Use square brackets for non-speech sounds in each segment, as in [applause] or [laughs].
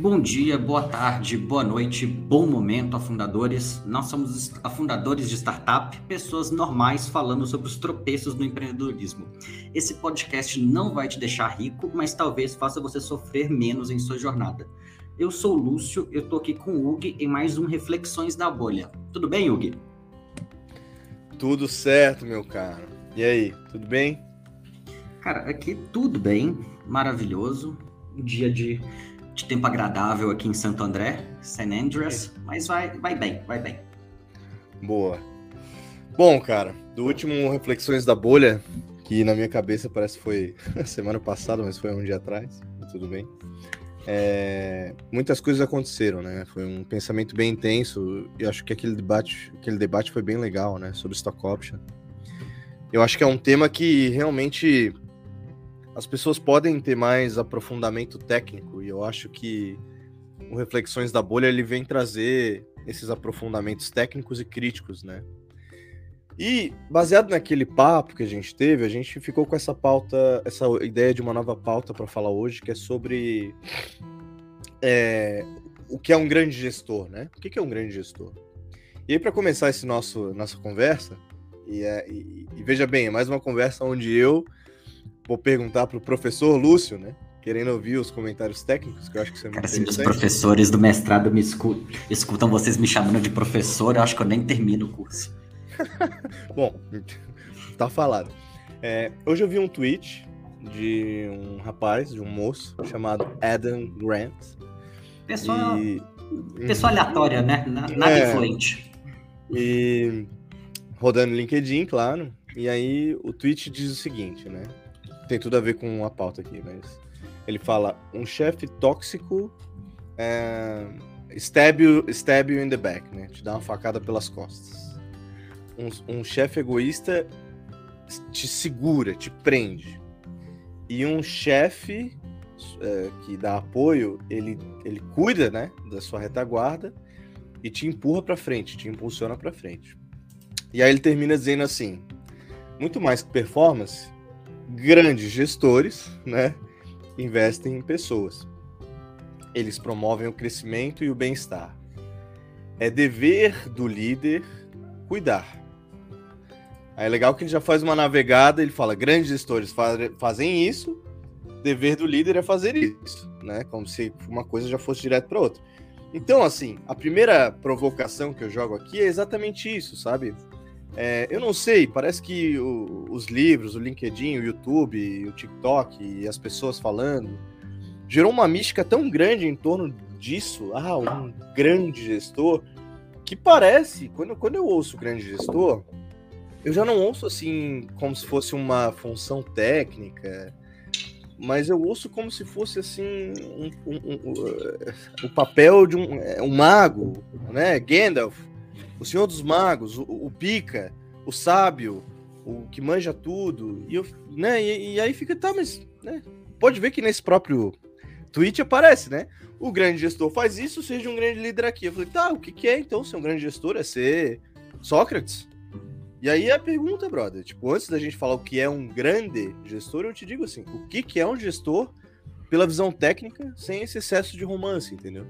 Bom dia, boa tarde, boa noite, bom momento, afundadores. Nós somos afundadores de startup, pessoas normais falando sobre os tropeços no empreendedorismo. Esse podcast não vai te deixar rico, mas talvez faça você sofrer menos em sua jornada. Eu sou o Lúcio, eu tô aqui com o Hugo em mais um Reflexões da Bolha. Tudo bem, Hugo? Tudo certo, meu caro. E aí, tudo bem? Cara, aqui tudo bem, maravilhoso. Um dia de de tempo agradável aqui em Santo André, St. Andreas, mas vai, vai bem, vai bem. Boa. Bom, cara, do último Reflexões da Bolha, que na minha cabeça parece que foi [laughs] semana passada, mas foi um dia atrás, tudo bem. É, muitas coisas aconteceram, né? Foi um pensamento bem intenso e acho que aquele debate, aquele debate foi bem legal, né? Sobre stock option. Eu acho que é um tema que realmente as pessoas podem ter mais aprofundamento técnico e eu acho que o Reflexões da Bolha ele vem trazer esses aprofundamentos técnicos e críticos, né? E baseado naquele papo que a gente teve, a gente ficou com essa pauta, essa ideia de uma nova pauta para falar hoje, que é sobre é, o que é um grande gestor, né? O que é um grande gestor? E aí, para começar esse nosso nossa conversa, e, é, e, e, veja bem, é mais uma conversa onde eu vou perguntar para o professor Lúcio, né? Querendo ouvir os comentários técnicos, que eu acho que você é Cara, se os professores do mestrado me escutam, escutam vocês me chamando de professor, eu acho que eu nem termino o curso. [laughs] Bom, tá falado. É, hoje eu vi um tweet de um rapaz, de um moço, chamado Adam Grant. Pessoa, e... pessoa aleatória, né? Nada é, influente. E rodando LinkedIn, claro. E aí o tweet diz o seguinte, né? Tem tudo a ver com a pauta aqui, mas ele fala um chefe tóxico é, stab, you, stab you in the back, né? Te dá uma facada pelas costas. Um, um chefe egoísta te segura, te prende. E um chefe é, que dá apoio, ele, ele cuida, né, da sua retaguarda e te empurra para frente, te impulsiona para frente. E aí ele termina dizendo assim: muito mais que performance, grandes gestores, né, investem em pessoas. Eles promovem o crescimento e o bem-estar. É dever do líder cuidar. Aí é legal que ele já faz uma navegada, ele fala: grandes gestores fazem isso, dever do líder é fazer isso, né? Como se uma coisa já fosse direto para outra. Então, assim, a primeira provocação que eu jogo aqui é exatamente isso, sabe? É, eu não sei, parece que o, os livros, o LinkedIn, o YouTube, o TikTok e as pessoas falando gerou uma mística tão grande em torno disso. Ah, um grande gestor, que parece, quando, quando eu ouço grande gestor, eu já não ouço assim como se fosse uma função técnica, mas eu ouço como se fosse assim um, um, um, o papel de um, é, um mago, né? Gandalf o Senhor dos Magos, o, o Pica, o Sábio, o que manja tudo. E, eu, né, e, e aí fica, tá, mas né, pode ver que nesse próprio tweet aparece, né? O grande gestor faz isso, seja um grande líder aqui. Eu falei, tá, o que, que é então ser um grande gestor? É ser Sócrates? E aí a pergunta, brother, tipo, antes da gente falar o que é um grande gestor, eu te digo assim, o que, que é um gestor pela visão técnica, sem esse excesso de romance, entendeu?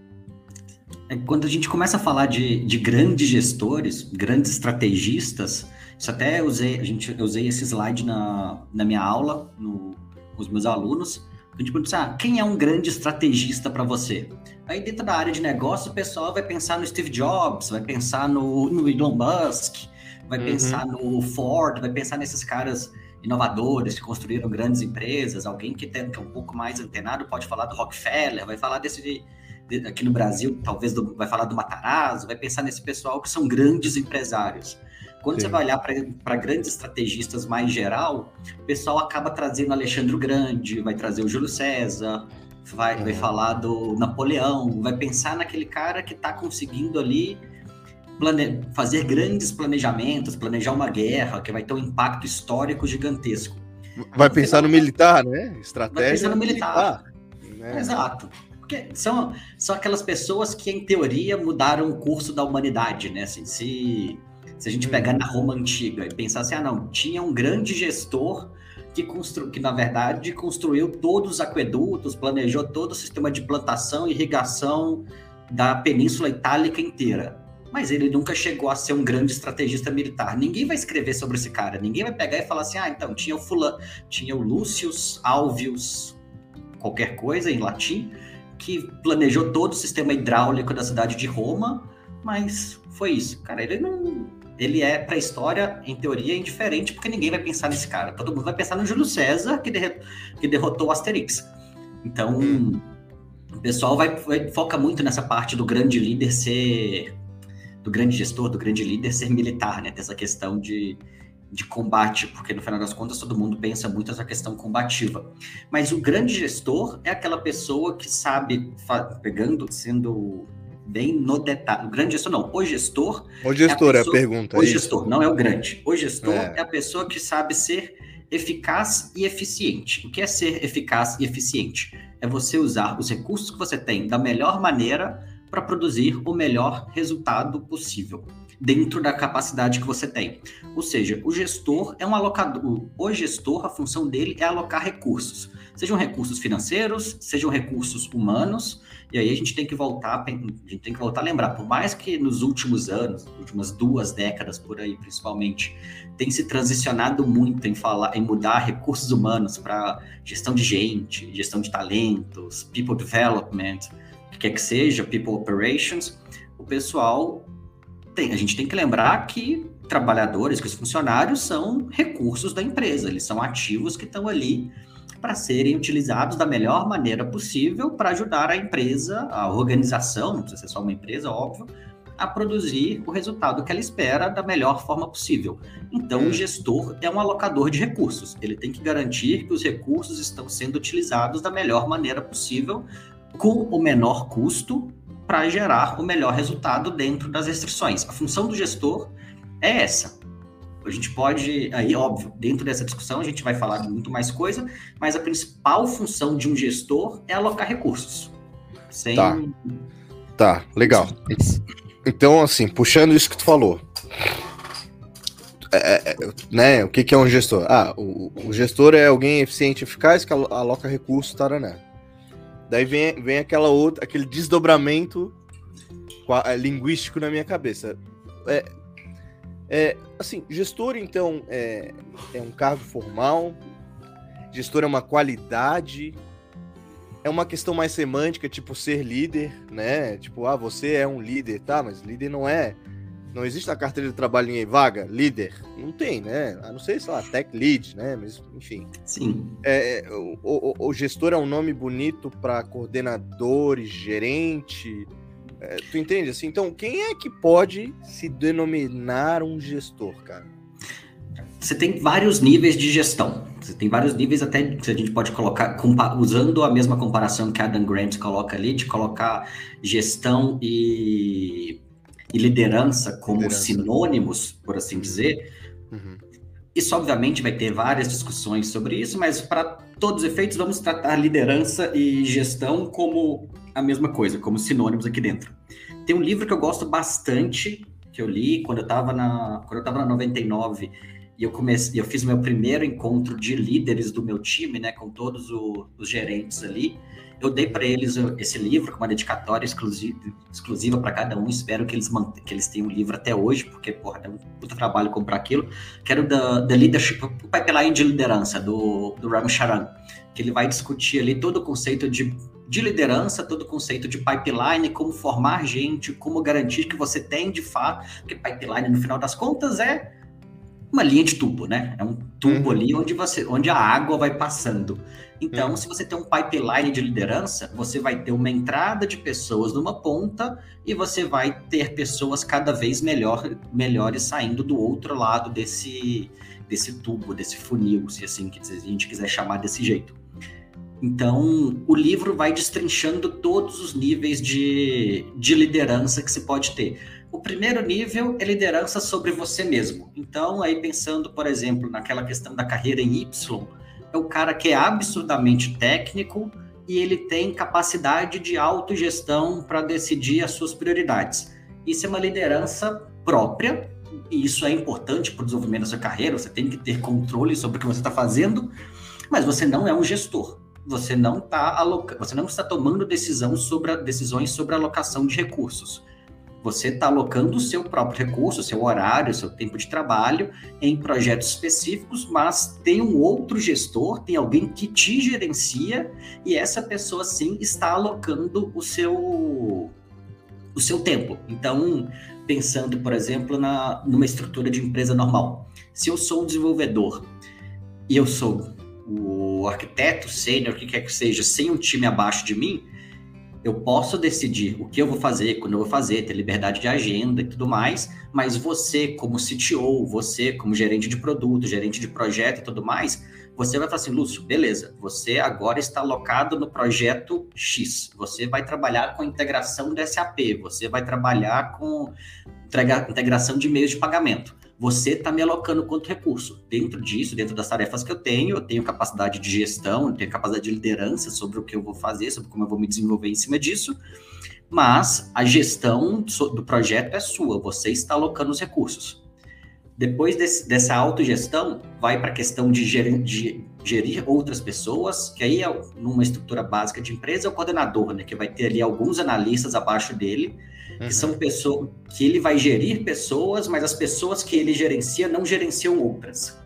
É, quando a gente começa a falar de, de grandes gestores, grandes estrategistas, isso até usei, a gente, eu usei esse slide na, na minha aula no, com os meus alunos. A gente pergunta assim, ah, quem é um grande estrategista para você? Aí dentro da área de negócio, o pessoal vai pensar no Steve Jobs, vai pensar no, no Elon Musk, vai uhum. pensar no Ford, vai pensar nesses caras inovadores que construíram grandes empresas. Alguém que, tem, que é um pouco mais antenado pode falar do Rockefeller, vai falar desse aqui no Brasil, talvez do, vai falar do Matarazzo, vai pensar nesse pessoal que são grandes empresários. Quando Sim. você vai olhar para grandes estrategistas mais geral, o pessoal acaba trazendo Alexandre Grande, vai trazer o Júlio César, vai, vai falar do Napoleão, vai pensar naquele cara que está conseguindo ali plane... fazer grandes planejamentos, planejar uma guerra que vai ter um impacto histórico gigantesco. Vai pensar no militar, né? Estratégia. Vai pensar no militar. militar. Né? Exato. Porque são, são aquelas pessoas que, em teoria, mudaram o curso da humanidade, né? Assim, se, Se a gente pegar na Roma antiga e pensar assim, ah, não, tinha um grande gestor que, constru... que na verdade construiu todos os aquedutos, planejou todo o sistema de plantação e irrigação da Península Itálica inteira. Mas ele nunca chegou a ser um grande estrategista militar. Ninguém vai escrever sobre esse cara. Ninguém vai pegar e falar assim: ah, então tinha o fulano, tinha o Lúcius Alvius, qualquer coisa em latim, que planejou todo o sistema hidráulico da cidade de Roma, mas foi isso. Cara, ele não. Ele é para a história, em teoria, indiferente, porque ninguém vai pensar nesse cara. Todo mundo vai pensar no Júlio César, que, derre... que derrotou o Asterix. Então, o pessoal vai, vai, foca muito nessa parte do grande líder ser. do grande gestor, do grande líder ser militar, né? Dessa questão de, de combate, porque no final das contas todo mundo pensa muito nessa questão combativa. Mas o grande gestor é aquela pessoa que sabe, pegando, sendo bem no detalhe. O grande gestor não, o gestor. O gestor é a, pessoa, é a pergunta. O é gestor, não é o grande. O gestor é. é a pessoa que sabe ser eficaz e eficiente. O que é ser eficaz e eficiente? É você usar os recursos que você tem da melhor maneira para produzir o melhor resultado possível dentro da capacidade que você tem. Ou seja, o gestor é um alocador. O gestor, a função dele é alocar recursos, sejam recursos financeiros, sejam recursos humanos. E aí a gente tem que voltar, a gente tem que voltar a lembrar, por mais que nos últimos anos, últimas duas décadas por aí, principalmente, tem se transicionado muito em falar, em mudar recursos humanos para gestão de gente, gestão de talentos, people development, o que quer que seja, people operations, o pessoal tem, a gente tem que lembrar que trabalhadores, que os funcionários são recursos da empresa, eles são ativos que estão ali para serem utilizados da melhor maneira possível para ajudar a empresa, a organização, não precisa ser só uma empresa, óbvio, a produzir o resultado que ela espera da melhor forma possível. Então, o gestor é um alocador de recursos. Ele tem que garantir que os recursos estão sendo utilizados da melhor maneira possível, com o menor custo para gerar o melhor resultado dentro das restrições. A função do gestor é essa. A gente pode, aí, óbvio, dentro dessa discussão a gente vai falar de muito mais coisa, mas a principal função de um gestor é alocar recursos. Sem... Tá. Tá, legal. Então, assim, puxando isso que tu falou. É, é, né, o que, que é um gestor? Ah, o, o gestor é alguém eficiente e eficaz que aloca recursos, taraná. Daí vem, vem aquela outra, aquele desdobramento é, linguístico na minha cabeça. É, é, assim, gestor, então, é, é um cargo formal, gestor é uma qualidade, é uma questão mais semântica, tipo ser líder, né? Tipo, ah, você é um líder, tá? Mas líder não é não existe na carteira de trabalho em vaga, líder? Não tem, né? A não ser, sei lá, tech lead, né? Mas, enfim. Sim. É, é o, o, o, gestor é um nome bonito para coordenador e gerente. É, tu entende? Assim, então, quem é que pode se denominar um gestor, cara? Você tem vários níveis de gestão. Você tem vários níveis, até que a gente pode colocar, usando a mesma comparação que Adam Grant coloca ali, de colocar gestão e e liderança como liderança. sinônimos, por assim dizer. Uhum. Isso, obviamente, vai ter várias discussões sobre isso, mas para todos os efeitos, vamos tratar liderança e gestão como a mesma coisa, como sinônimos aqui dentro. Tem um livro que eu gosto bastante, que eu li quando eu estava na, quando eu na 99 e eu comecei, eu fiz meu primeiro encontro de líderes do meu time, né, com todos o, os gerentes ali. Eu dei para eles esse livro com uma dedicatória exclusiva, para cada um. Espero que eles que eles tenham o livro até hoje, porque porra, é um puta trabalho comprar aquilo. Quero da the leadership, o pipeline de liderança do do Ram Charan, que ele vai discutir ali todo o conceito de de liderança, todo o conceito de pipeline, como formar gente, como garantir que você tem de fato, porque pipeline no final das contas é uma linha de tubo, né? É um tubo uhum. ali onde você, onde a água vai passando. Então, uhum. se você tem um pipeline de liderança, você vai ter uma entrada de pessoas numa ponta e você vai ter pessoas cada vez melhor, melhores saindo do outro lado desse, desse tubo, desse funil, se assim se a gente quiser chamar desse jeito. Então, o livro vai destrinchando todos os níveis de, de liderança que se pode ter o primeiro nível é liderança sobre você mesmo. Então, aí pensando, por exemplo, naquela questão da carreira em Y, é o cara que é absurdamente técnico e ele tem capacidade de autogestão para decidir as suas prioridades. Isso é uma liderança própria, e isso é importante para o desenvolvimento da sua carreira, você tem que ter controle sobre o que você está fazendo, mas você não é um gestor. Você não está aloca... você não está tomando decisão sobre a... decisões sobre a alocação de recursos. Você está alocando o seu próprio recurso, seu horário, seu tempo de trabalho em projetos específicos, mas tem um outro gestor, tem alguém que te gerencia e essa pessoa sim está alocando o seu o seu tempo. Então, pensando, por exemplo, na, numa estrutura de empresa normal. Se eu sou um desenvolvedor e eu sou o arquiteto sênior, o que quer que seja, sem um time abaixo de mim, eu posso decidir o que eu vou fazer, quando eu vou fazer, ter liberdade de agenda e tudo mais, mas você, como CTO, você, como gerente de produto, gerente de projeto e tudo mais, você vai falar assim, Lúcio, beleza, você agora está alocado no projeto X, você vai trabalhar com integração do SAP, você vai trabalhar com integração de meios de pagamento você está me alocando quanto recurso. Dentro disso, dentro das tarefas que eu tenho, eu tenho capacidade de gestão, eu tenho capacidade de liderança sobre o que eu vou fazer, sobre como eu vou me desenvolver em cima disso, mas a gestão do projeto é sua, você está alocando os recursos. Depois desse, dessa autogestão, vai para a questão de gerir, de gerir, outras pessoas, que aí, é, numa estrutura básica de empresa, é o coordenador, né, que vai ter ali alguns analistas abaixo dele, que uhum. são pessoas que ele vai gerir pessoas, mas as pessoas que ele gerencia não gerenciam outras.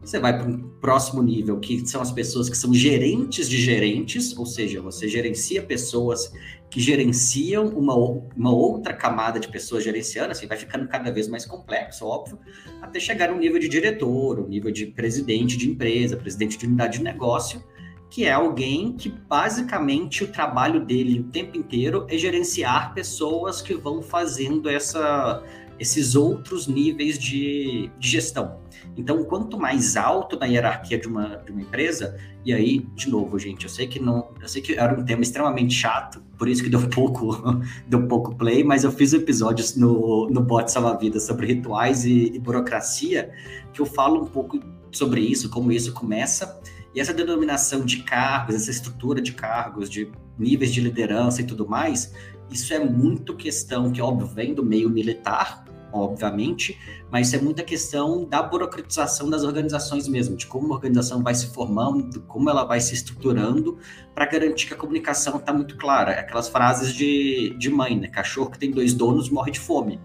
Você vai para um próximo nível, que são as pessoas que são gerentes de gerentes, ou seja, você gerencia pessoas que gerenciam uma, uma outra camada de pessoas gerenciando, assim, vai ficando cada vez mais complexo, óbvio, até chegar no nível de diretor, o nível de presidente de empresa, presidente de unidade de negócio, que é alguém que basicamente o trabalho dele o tempo inteiro é gerenciar pessoas que vão fazendo essa, esses outros níveis de, de gestão. Então, quanto mais alto na hierarquia de uma, de uma empresa, e aí, de novo, gente, eu sei que não, eu sei que era um tema extremamente chato, por isso que deu [laughs] pouco, deu pouco play, mas eu fiz episódios no, no Bot Salva Vida sobre rituais e, e burocracia, que eu falo um pouco sobre isso, como isso começa e essa denominação de cargos, essa estrutura de cargos, de níveis de liderança e tudo mais, isso é muito questão que, óbvio, vem do meio militar, obviamente, mas isso é muita questão da burocratização das organizações mesmo, de como a organização vai se formando, como ela vai se estruturando, para garantir que a comunicação está muito clara. Aquelas frases de, de mãe, né? Cachorro que tem dois donos morre de fome.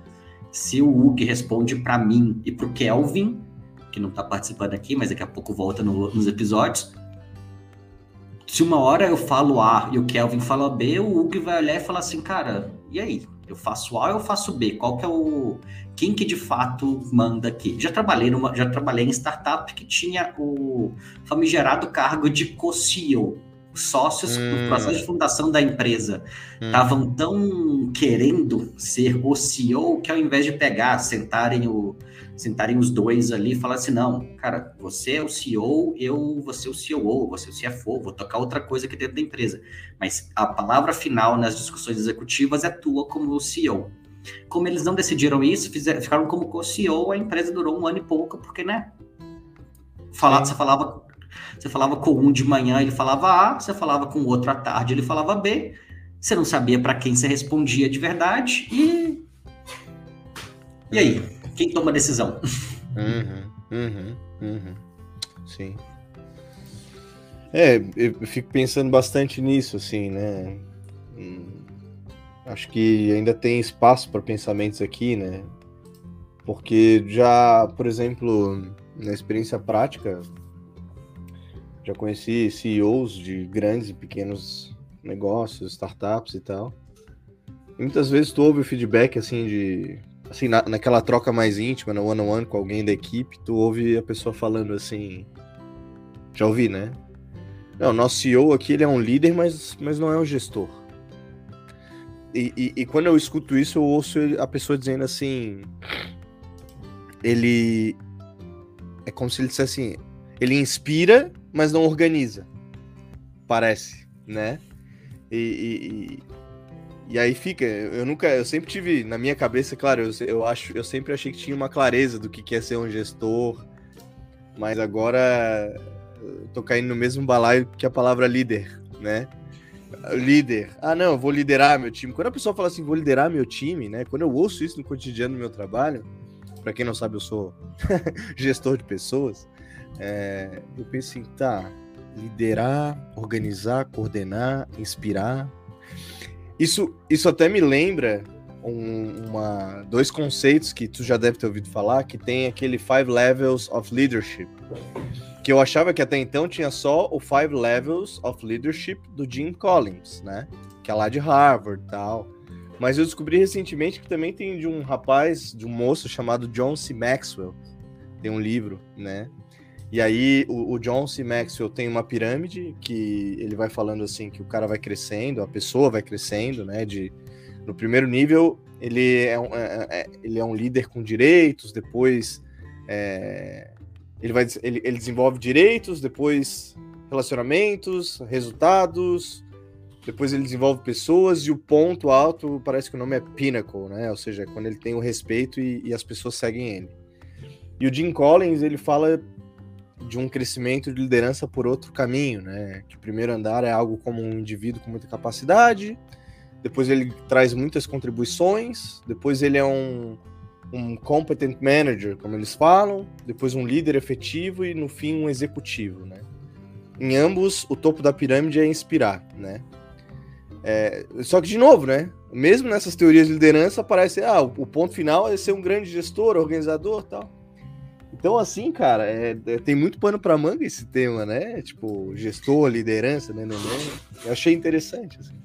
Se o Hug responde para mim e para o Kelvin, que não está participando aqui, mas daqui a pouco volta no, nos episódios. Se uma hora eu falo A e o Kelvin fala B, o Hugo vai olhar e falar assim, cara, e aí? Eu faço A ou eu faço B? Qual que é o. Quem que de fato manda aqui? Já trabalhei, numa, já trabalhei em startup que tinha o famigerado cargo de co-CEO, sócios hum. no processo de fundação da empresa estavam hum. tão querendo ser o CEO que ao invés de pegar, sentarem, o, sentarem os dois ali e falar assim, não, cara, você é o CEO, eu vou ser o CEO, você é o CFO, vou tocar outra coisa aqui dentro da empresa. Mas a palavra final nas discussões executivas é tua como o CEO. Como eles não decidiram isso, fizeram, ficaram como co-CEO, a empresa durou um ano e pouco, porque, né? Falar, você falava você falava com um de manhã, ele falava A, você falava com o outro à tarde, ele falava B. Você não sabia para quem você respondia de verdade e. E aí? Quem toma a decisão? Uhum, uhum, uhum. Sim. É, eu fico pensando bastante nisso, assim, né? Hum, acho que ainda tem espaço para pensamentos aqui, né? Porque já, por exemplo, na experiência prática, já conheci CEOs de grandes e pequenos negócios, startups e tal. E muitas vezes tu ouve o feedback assim de assim na, naquela troca mais íntima, no one on one com alguém da equipe, tu ouve a pessoa falando assim, já ouvi, né? Não, nosso CEO aqui ele é um líder, mas, mas não é um gestor. E, e, e quando eu escuto isso, eu ouço a pessoa dizendo assim, ele é como se ele dissesse assim, ele inspira, mas não organiza. Parece, né? E, e, aí fica, eu nunca, eu sempre tive na minha cabeça, claro, eu, eu acho, eu sempre achei que tinha uma clareza do que quer ser um gestor, mas agora tô caindo no mesmo balaio que a palavra líder, né? Líder. Ah, não, eu vou liderar meu time. Quando a pessoa fala assim, vou liderar meu time, né? Quando eu ouço isso no cotidiano do meu trabalho, para quem não sabe, eu sou [laughs] gestor de pessoas. É, eu pensei, tá, liderar, organizar, coordenar, inspirar. Isso, isso até me lembra um, uma, dois conceitos que tu já deve ter ouvido falar, que tem aquele Five Levels of Leadership. Que eu achava que até então tinha só o Five Levels of Leadership do Jim Collins, né? Que é lá de Harvard e tal. Mas eu descobri recentemente que também tem de um rapaz, de um moço chamado John C. Maxwell. Tem um livro, né? E aí o, o, John C. Maxwell tem uma pirâmide que ele vai falando assim que o cara vai crescendo, a pessoa vai crescendo, né? De, no primeiro nível ele é um, é, é, ele é um líder com direitos, depois é, ele, vai, ele, ele desenvolve direitos, depois relacionamentos, resultados, depois ele desenvolve pessoas e o ponto alto parece que o nome é Pinnacle, né? Ou seja, quando ele tem o respeito e, e as pessoas seguem ele. E o Jim Collins ele fala de um crescimento de liderança por outro caminho, né? Que o primeiro andar é algo como um indivíduo com muita capacidade, depois ele traz muitas contribuições, depois ele é um, um competent manager, como eles falam, depois um líder efetivo e no fim um executivo, né? Em ambos, o topo da pirâmide é inspirar, né? É, só que, de novo, né? Mesmo nessas teorias de liderança, parece ah, o ponto final é ser um grande gestor, organizador tal. Então, assim, cara, é, é, tem muito pano para manga esse tema, né? Tipo, gestor, liderança, né, né, né? Eu achei interessante, assim.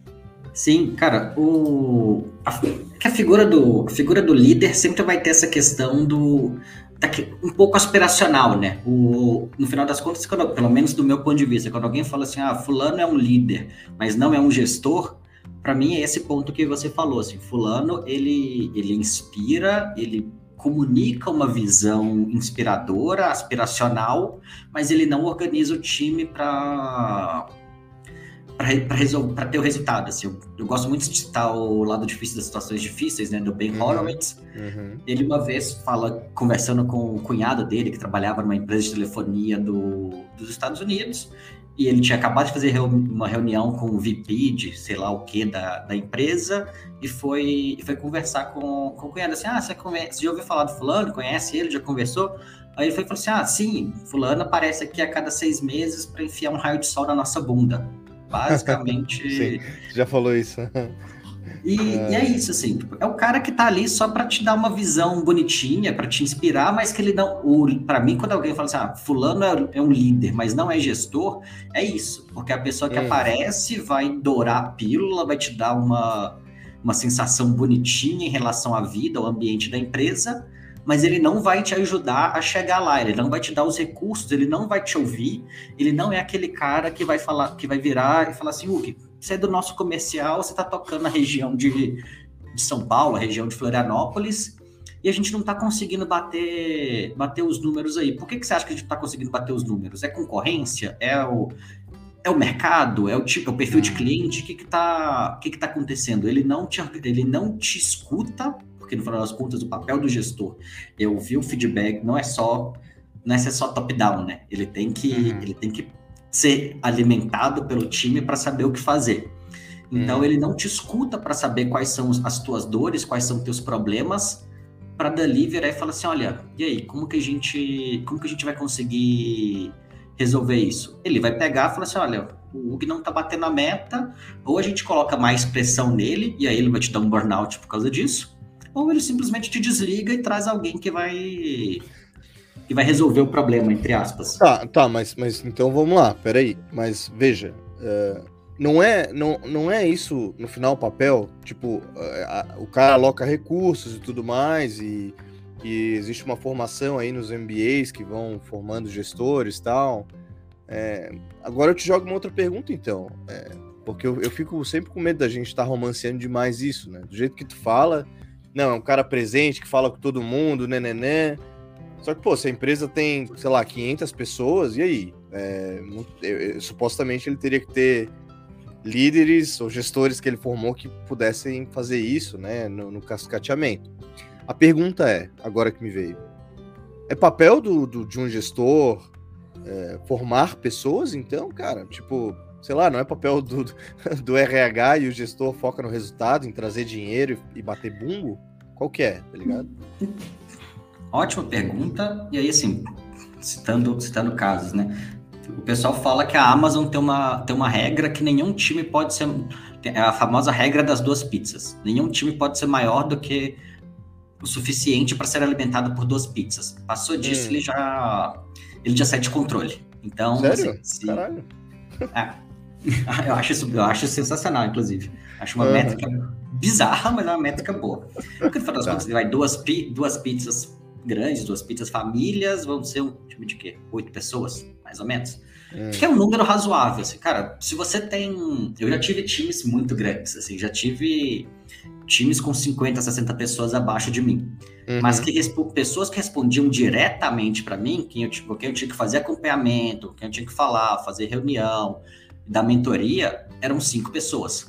Sim, cara, o a, a figura do a figura do líder sempre vai ter essa questão do um pouco aspiracional, né? O, no final das contas, quando, pelo menos do meu ponto de vista, quando alguém fala assim, ah, fulano é um líder, mas não é um gestor, para mim é esse ponto que você falou, assim, fulano ele ele inspira, ele comunica uma visão inspiradora, aspiracional, mas ele não organiza o time para para ter o resultado. Assim, eu, eu, gosto muito de citar o lado difícil das situações difíceis, né, do Ben uhum. Horowitz. Uhum. Ele uma vez fala, conversando com o cunhado dele, que trabalhava numa empresa de telefonia do, dos Estados Unidos, e ele tinha acabado de fazer uma reunião com o VP de sei lá o que da, da empresa, e foi, e foi conversar com, com o cunhado, assim, ah, você, conhece, você já ouviu falar do fulano, conhece ele, já conversou? Aí ele foi falou assim, ah, sim, fulano aparece aqui a cada seis meses para enfiar um raio de sol na nossa bunda. [laughs] Basicamente. Sim, já falou isso. [laughs] E, é. e, é isso, assim, tipo, é o cara que tá ali só para te dar uma visão bonitinha, para te inspirar, mas que ele não. Para mim, quando alguém fala assim, ah, fulano é, é, um líder, mas não é gestor, é isso. Porque a pessoa que é. aparece vai dourar a pílula, vai te dar uma, uma sensação bonitinha em relação à vida, ao ambiente da empresa, mas ele não vai te ajudar a chegar lá, ele não vai te dar os recursos, ele não vai te ouvir, ele não é aquele cara que vai falar, que vai virar e falar assim, Hugo, você é do nosso comercial, você está tocando na região de, de São Paulo, a região de Florianópolis, e a gente não está conseguindo bater, bater os números aí. Por que, que você acha que a gente está conseguindo bater os números? É concorrência? É o, é o mercado? É o tipo, é o perfil de hum. cliente? O que está que que tá acontecendo? Ele não, te, ele não te escuta porque no final das contas o papel do gestor é ouvir o feedback, não é só não é só top-down, né? Ele tem que uhum. ele tem que ser alimentado pelo time para saber o que fazer. Então uhum. ele não te escuta para saber quais são as tuas dores, quais são os teus problemas, para dali virar e falar assim, olha, e aí, como que a gente, como que a gente vai conseguir resolver isso? Ele vai pegar e falar assim, olha, o Hugo não tá batendo a meta, ou a gente coloca mais pressão nele, e aí ele vai te dar um burnout por causa disso, ou ele simplesmente te desliga e traz alguém que vai que vai resolver o problema, entre aspas. Tá, tá, mas, mas então vamos lá, peraí. Mas veja, uh, não, é, não, não é isso no final o papel? Tipo, uh, o cara aloca recursos e tudo mais, e, e existe uma formação aí nos MBAs que vão formando gestores e tal. É, agora eu te jogo uma outra pergunta, então. É, porque eu, eu fico sempre com medo da gente estar tá romanceando demais isso, né? Do jeito que tu fala, não, é um cara presente que fala com todo mundo, né, né, né. Só que, pô, se a empresa tem, sei lá, 500 pessoas, e aí? É, supostamente ele teria que ter líderes ou gestores que ele formou que pudessem fazer isso, né, no, no cascateamento. A pergunta é, agora que me veio, é papel do, do de um gestor é, formar pessoas, então, cara? Tipo, sei lá, não é papel do, do [laughs] RH e o gestor foca no resultado, em trazer dinheiro e bater bumbo? Qual que é, tá ligado? [laughs] Ótima pergunta. E aí, assim, citando, citando casos, né? O pessoal fala que a Amazon tem uma, tem uma regra que nenhum time pode ser. É a famosa regra das duas pizzas. Nenhum time pode ser maior do que o suficiente para ser alimentado por duas pizzas. Passou disso, hum. ele já ele já sai de controle. Então, Sério? Assim, se... Caralho. É. [laughs] Eu acho isso, eu acho sensacional, inclusive. Acho uma uhum. métrica bizarra, mas é uma métrica boa. Porque no final das tá. contas, vai duas, pi, duas pizzas grandes, duas pizzas famílias, vão ser um time de quê? Oito pessoas, mais ou menos. Hum. Que é um número razoável, assim, cara. Se você tem. Eu já tive times muito grandes, assim, já tive times com 50, 60 pessoas abaixo de mim. Uhum. Mas que pessoas que respondiam diretamente para mim, quem eu, quem eu tinha que fazer acompanhamento, quem eu tinha que falar, fazer reunião, da mentoria, eram cinco pessoas.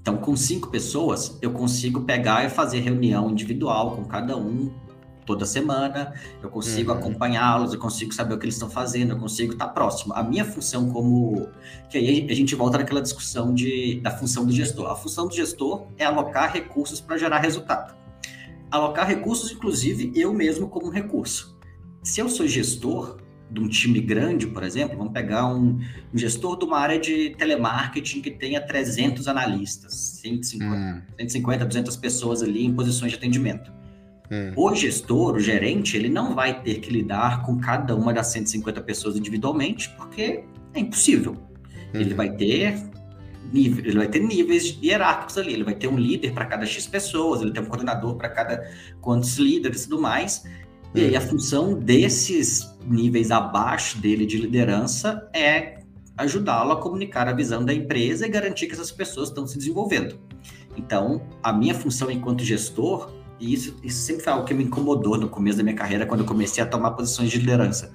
Então, com cinco pessoas, eu consigo pegar e fazer reunião individual com cada um toda semana, eu consigo uhum. acompanhá-los, eu consigo saber o que eles estão fazendo, eu consigo estar próximo. A minha função como. Que aí a gente volta naquela discussão de, da função do gestor. A função do gestor é alocar recursos para gerar resultado. Alocar recursos, inclusive, eu mesmo como recurso. Se eu sou gestor de um time grande, por exemplo, vamos pegar um, um gestor de uma área de telemarketing que tenha 300 analistas, 150, hum. 150 200 pessoas ali em posições de atendimento Hum. O gestor, o gerente, ele não vai ter que lidar com cada uma das 150 pessoas individualmente, porque é impossível. Ele vai ter nível, ele vai ter níveis hierárquicos ali, ele vai ter um líder para cada X pessoas, ele tem um coordenador para cada quantos líderes e tudo mais. E aí a hum. função desses níveis abaixo dele de liderança é ajudá-lo a comunicar a visão da empresa e garantir que essas pessoas estão se desenvolvendo. Então, a minha função enquanto gestor e isso, isso sempre foi algo que me incomodou no começo da minha carreira, quando eu comecei a tomar posições de liderança.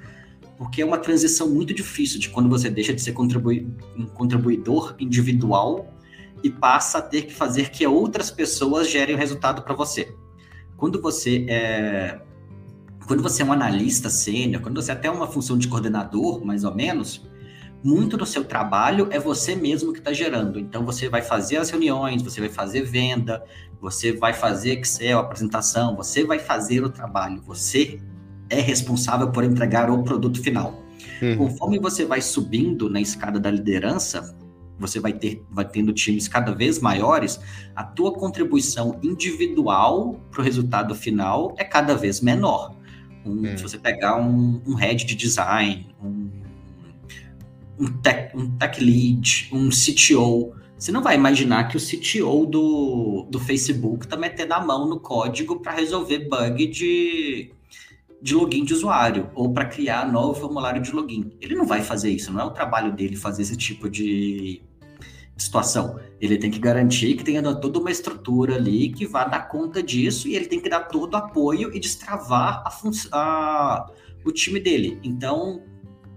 Porque é uma transição muito difícil de quando você deixa de ser contribui um contribuidor individual e passa a ter que fazer que outras pessoas gerem o resultado para você. Quando você é quando você é um analista sênior, quando você é até uma função de coordenador, mais ou menos, muito do seu trabalho é você mesmo que está gerando. Então você vai fazer as reuniões, você vai fazer venda, você vai fazer Excel, apresentação, você vai fazer o trabalho, você é responsável por entregar o produto final. Uhum. Conforme você vai subindo na escada da liderança, você vai ter vai tendo times cada vez maiores, a tua contribuição individual para o resultado final é cada vez menor. Um, uhum. Se você pegar um, um head de design, um, um, tech, um tech lead, um CTO, você não vai imaginar que o CTO do, do Facebook está metendo a mão no código para resolver bug de, de login de usuário ou para criar novo formulário de login. Ele não vai fazer isso, não é o trabalho dele fazer esse tipo de, situação. Ele tem que garantir que tenha toda uma estrutura ali que vá dar conta disso e ele tem que dar todo o apoio e destravar a, a o time dele. Então,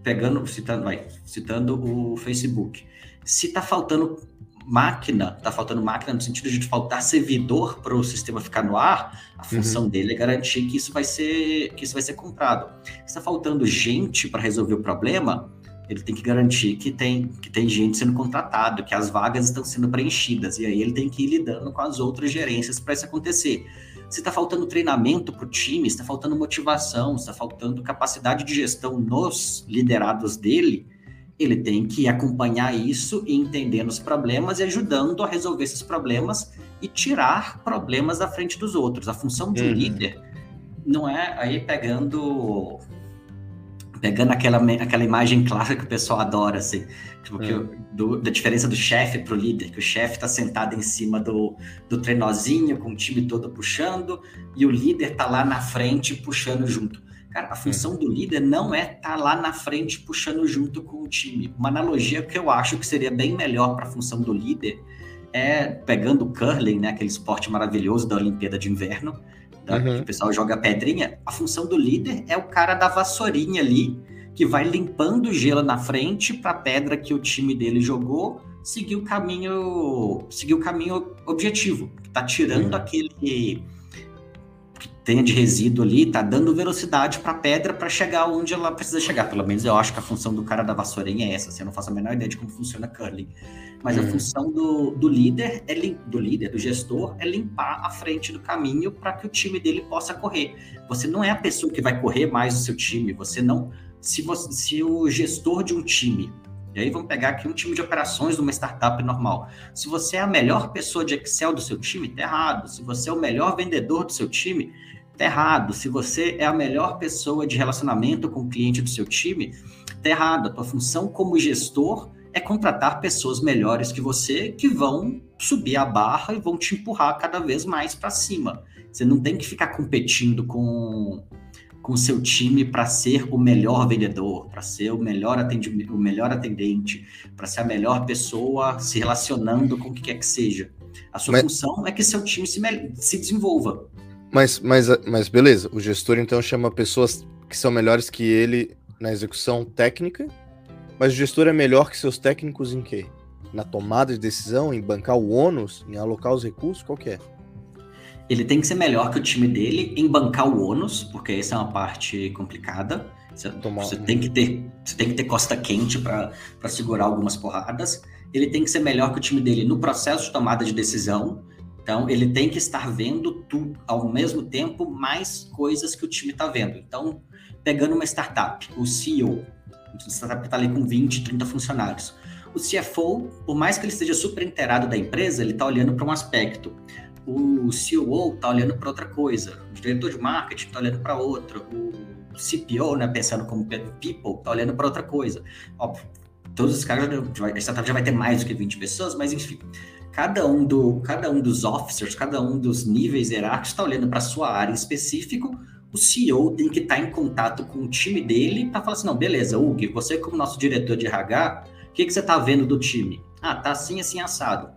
pegando, citando, vai, citando o Facebook, se está faltando máquina, está faltando máquina no sentido de faltar servidor para o sistema ficar no ar, a uhum. função uhum. dele é garantir que isso vai ser que isso vai ser comprado. Se está faltando gente para resolver o problema, ele tem que garantir que tem, que tem gente sendo contratado, que as vagas estão sendo preenchidas, e aí ele tem que ir lidando com as outras gerências para isso acontecer. Se está faltando treinamento para o time, está faltando motivação, está faltando capacidade de gestão nos liderados dele, ele tem que acompanhar isso e entendendo os problemas e ajudando a resolver esses problemas e tirar problemas da frente dos outros. A função de um uhum. líder não é aí pegando pegando aquela, aquela imagem clássica que o pessoal adora, assim, tipo, que, uhum. do, da diferença do chefe para o líder, que o chefe está sentado em cima do, do trenozinho, com o time todo puxando, e o líder está lá na frente puxando junto. Cara, a função do líder não é estar tá lá na frente puxando junto com o time. Uma analogia que eu acho que seria bem melhor para a função do líder é pegando o curling, né, aquele esporte maravilhoso da Olimpíada de Inverno, da, uhum. que o pessoal joga pedrinha. A função do líder é o cara da vassourinha ali, que vai limpando o gelo na frente para a pedra que o time dele jogou seguir o caminho, seguir o caminho objetivo, que tá tirando uhum. aquele tenha de resíduo ali, tá dando velocidade para a pedra para chegar onde ela precisa chegar. Pelo menos eu acho que a função do cara da vassourinha é essa. Assim, eu não faço a menor ideia de como funciona curling. Mas a uhum. função do, do líder, é do líder, do gestor, é limpar a frente do caminho para que o time dele possa correr. Você não é a pessoa que vai correr mais o seu time. Você não. Se, você, se o gestor de um time e aí vamos pegar aqui um time de operações de uma startup normal. Se você é a melhor pessoa de Excel do seu time, tá errado. Se você é o melhor vendedor do seu time, tá errado. Se você é a melhor pessoa de relacionamento com o cliente do seu time, tá errado. A tua função como gestor é contratar pessoas melhores que você que vão subir a barra e vão te empurrar cada vez mais para cima. Você não tem que ficar competindo com com o seu time para ser o melhor vendedor, para ser o melhor, atendimento, o melhor atendente, para ser a melhor pessoa se relacionando com o que quer que seja. A sua mas, função é que seu time se, se desenvolva. Mas, mas, mas beleza, o gestor então chama pessoas que são melhores que ele na execução técnica, mas o gestor é melhor que seus técnicos em quê? Na tomada de decisão, em bancar o ônus, em alocar os recursos, qual que é? Ele tem que ser melhor que o time dele em bancar o ônus, porque essa é uma parte complicada. Você, você tem que ter, você tem que ter costa quente para segurar algumas porradas. Ele tem que ser melhor que o time dele no processo de tomada de decisão. Então, ele tem que estar vendo tudo ao mesmo tempo mais coisas que o time está vendo. Então, pegando uma startup, o CEO, a startup está ali com 20, 30 funcionários. O CFO, por mais que ele esteja super inteirado da empresa, ele está olhando para um aspecto o CEO está olhando para outra coisa, o diretor de marketing está olhando para outra, o CPO, né, pensando como people, está olhando para outra coisa. Óbvio, todos os caras, a startup já vai ter mais do que 20 pessoas, mas enfim, cada um, do, cada um dos officers, cada um dos níveis hierárquicos está olhando para a sua área em específico, o CEO tem que estar tá em contato com o time dele para falar assim, não, beleza, Hugo, você como nosso diretor de RH, o que, que você está vendo do time? Ah, tá assim, assim, assado.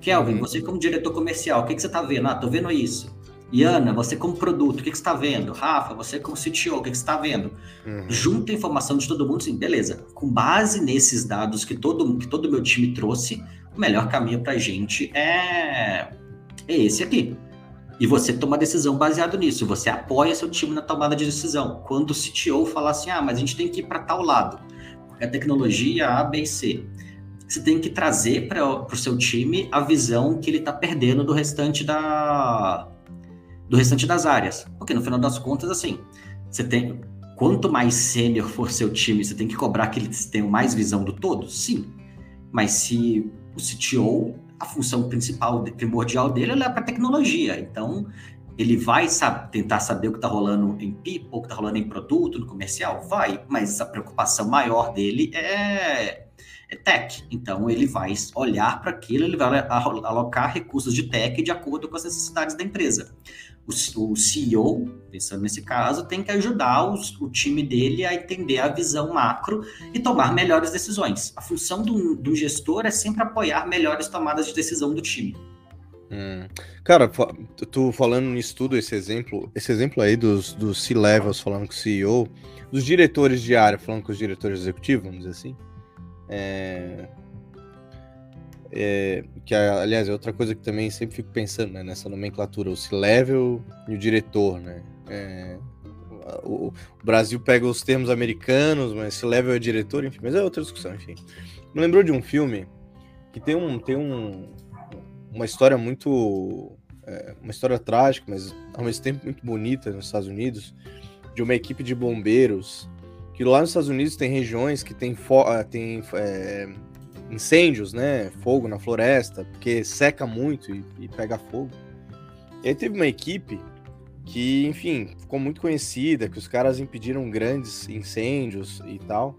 Kelvin, uhum. você como diretor comercial, o que, que você está vendo? Ah, tô vendo isso. Iana, você como produto, o que, que você está vendo? Rafa, você como CTO, o que, que você está vendo? Uhum. Junta a informação de todo mundo, sim, beleza. Com base nesses dados que todo que todo meu time trouxe, o melhor caminho para a gente é, é esse aqui. E você toma decisão baseado nisso. Você apoia seu time na tomada de decisão. Quando o CTO falar assim, ah, mas a gente tem que ir para tal lado, porque a tecnologia A, B e C você tem que trazer para o seu time a visão que ele está perdendo do restante da do restante das áreas. Porque no final das contas, assim, você tem quanto mais sênior for seu time, você tem que cobrar que eles tenham mais visão do todo? Sim. Mas se o CTO, a função principal, primordial dele é para tecnologia. Então, ele vai tentar saber o que está rolando em people, o que está rolando em produto, no comercial? Vai, mas a preocupação maior dele é é tech. Então, ele vai olhar para aquilo, ele vai alocar recursos de tech de acordo com as necessidades da empresa. O, CEO, pensando nesse caso, tem que ajudar os, o time dele a entender a visão macro e tomar melhores decisões. A função do, do gestor é sempre apoiar melhores tomadas de decisão do time. Hum. Cara, tu falando nisso tudo, esse exemplo, esse exemplo aí dos, dos C-levels falando com o CEO, dos diretores de área falando com os diretores executivos, vamos dizer assim, é, é, que, aliás, é outra coisa que também sempre fico pensando né, nessa nomenclatura, o C-level e o diretor, né? É, o, o, Brasil pega os termos americanos, mas C-level é diretor, enfim, mas é outra discussão, enfim. Me lembrou de um filme que tem, um, tem um, uma história muito... É, uma história trágica, mas ao mesmo tempo muito bonita nos Estados Unidos, de uma equipe de bombeiros que lá nos Estados Unidos tem regiões que tem, ah, tem é, incêndios, né? Fogo na floresta, porque seca muito e, e, pega fogo. E aí teve uma equipe que, enfim, ficou muito conhecida, que os caras impediram grandes incêndios e tal.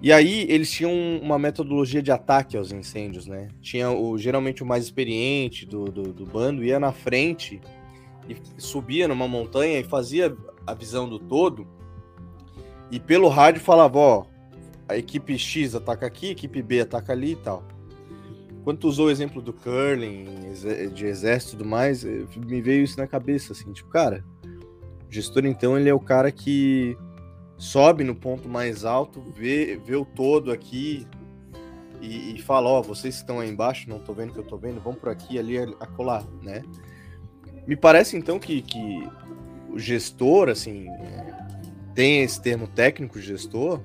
E aí eles tinham uma metodologia de ataque aos incêndios, né? Tinha o geralmente o mais experiente do, do, do bando ia na frente e subia numa montanha e fazia a visão do todo e pelo rádio falava, ó, a equipe X ataca aqui, a equipe B ataca ali e tal. Quando tu usou o exemplo do curling, de exército e tudo mais, eh, me veio isso na cabeça, assim, tipo, cara, o gestor então ele é o cara que sobe no ponto mais alto, vê, vê o todo aqui e, e fala, ó, vocês que estão aí embaixo, não tô vendo o que eu tô vendo, vão por aqui, ali, acolá, né? me parece então que, que o gestor, assim, tem esse termo técnico gestor,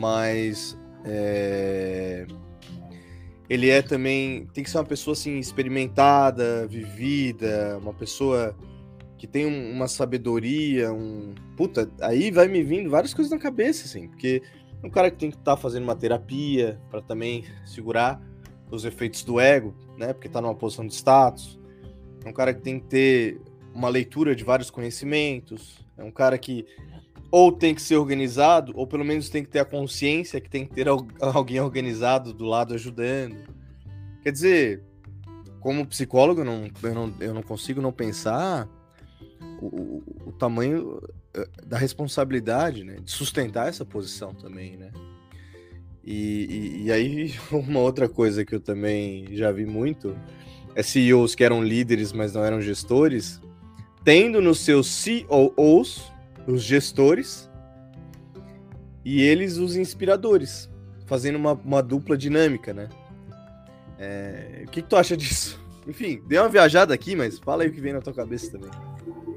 mas é, ele é também tem que ser uma pessoa assim experimentada, vivida, uma pessoa que tem um, uma sabedoria, um puta, aí vai me vindo várias coisas na cabeça assim, porque é um cara que tem que estar tá fazendo uma terapia para também segurar os efeitos do ego, né? Porque tá numa posição de status. É um cara que tem que ter uma leitura de vários conhecimentos. É um cara que ou tem que ser organizado, ou pelo menos tem que ter a consciência que tem que ter [laughs] alguém organizado do lado ajudando. Quer dizer, como psicólogo, eu não, eu não, eu não consigo não pensar o, o, o tamanho eh, da responsabilidade, né, de sustentar essa posição também, né? E, e, e, aí, [laughs] uma outra coisa que eu também já vi muito é CEOs que eram líderes, mas não eram gestores, tendo nos seus COOs os gestores e eles os inspiradores, fazendo uma, uma dupla dinâmica, né? É... O que, que, tu acha disso? [laughs] Enfim, dei uma viajada aqui, mas fala aí o que vem na tua cabeça também.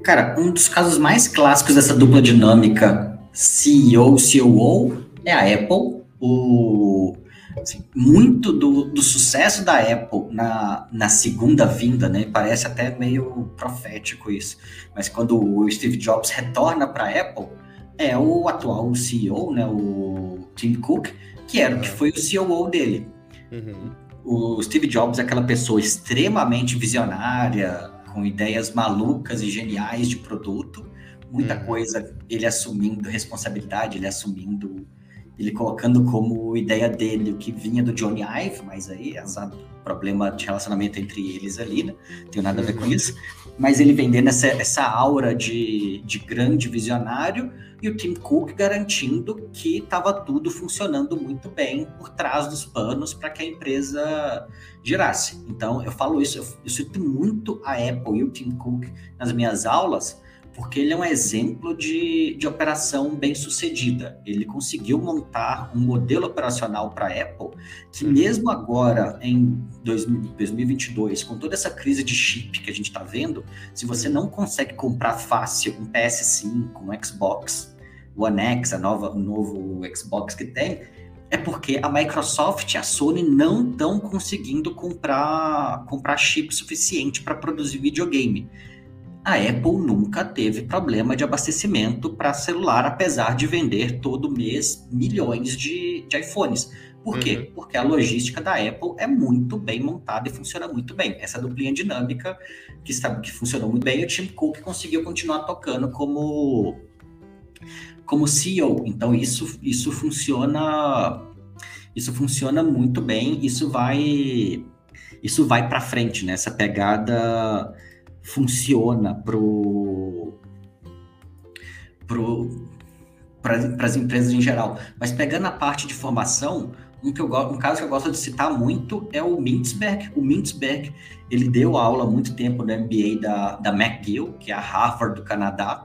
Cara, um dos casos mais clássicos dessa dupla dinâmica CEO-COO é a Apple. O, assim, muito do, do, sucesso da Apple na, na segunda vinda, né? Parece até meio profético isso. Mas quando o Steve Jobs retorna para a Apple, é o atual CEO, né? O Tim Cook, que era o que foi o COO dele. Uhum. O Steve Jobs é aquela pessoa extremamente visionária, com ideias malucas e geniais de produto, muita uhum. coisa ele assumindo responsabilidade, ele assumindo, ele colocando como ideia dele o que vinha do Johnny Ive, mas aí azar, problema de relacionamento entre eles ali, né? Não tem nada a ver com isso. Mas ele vendendo essa, essa aura de, de grande visionário e o Tim Cook garantindo que estava tudo funcionando muito bem por trás dos panos para que a empresa girasse. Então, eu falo isso, eu, eu cito muito a Apple e o Tim Cook nas minhas aulas, porque ele é um exemplo de, de operação bem sucedida. Ele conseguiu montar um modelo operacional para a Apple que, uhum. mesmo agora, em 2022, com toda essa crise de chip que a gente está vendo, se você não consegue comprar fácil um PS5, um Xbox One X, a nova, o novo Xbox que tem, é porque a Microsoft e a Sony não estão conseguindo comprar, comprar chip suficiente para produzir videogame a Apple nunca teve problema de abastecimento para celular, apesar de vender todo mês milhões de, de iPhones. Por quê? Uhum. Porque a logística da Apple é muito bem montada e funciona muito bem. Essa duplinha dinâmica que, está, que funcionou muito bem, o Tim Cook conseguiu continuar tocando como, como CEO. Então isso, isso funciona isso funciona muito bem. Isso vai isso vai para frente, né? Essa pegada funciona pro, pro, para as empresas em geral. Mas pegando a parte de formação, um, que eu, um caso que eu gosto de citar muito é o Mintzberg. O Mintzberg, ele deu aula há muito tempo no MBA da, da McGill, que é a Harvard do Canadá.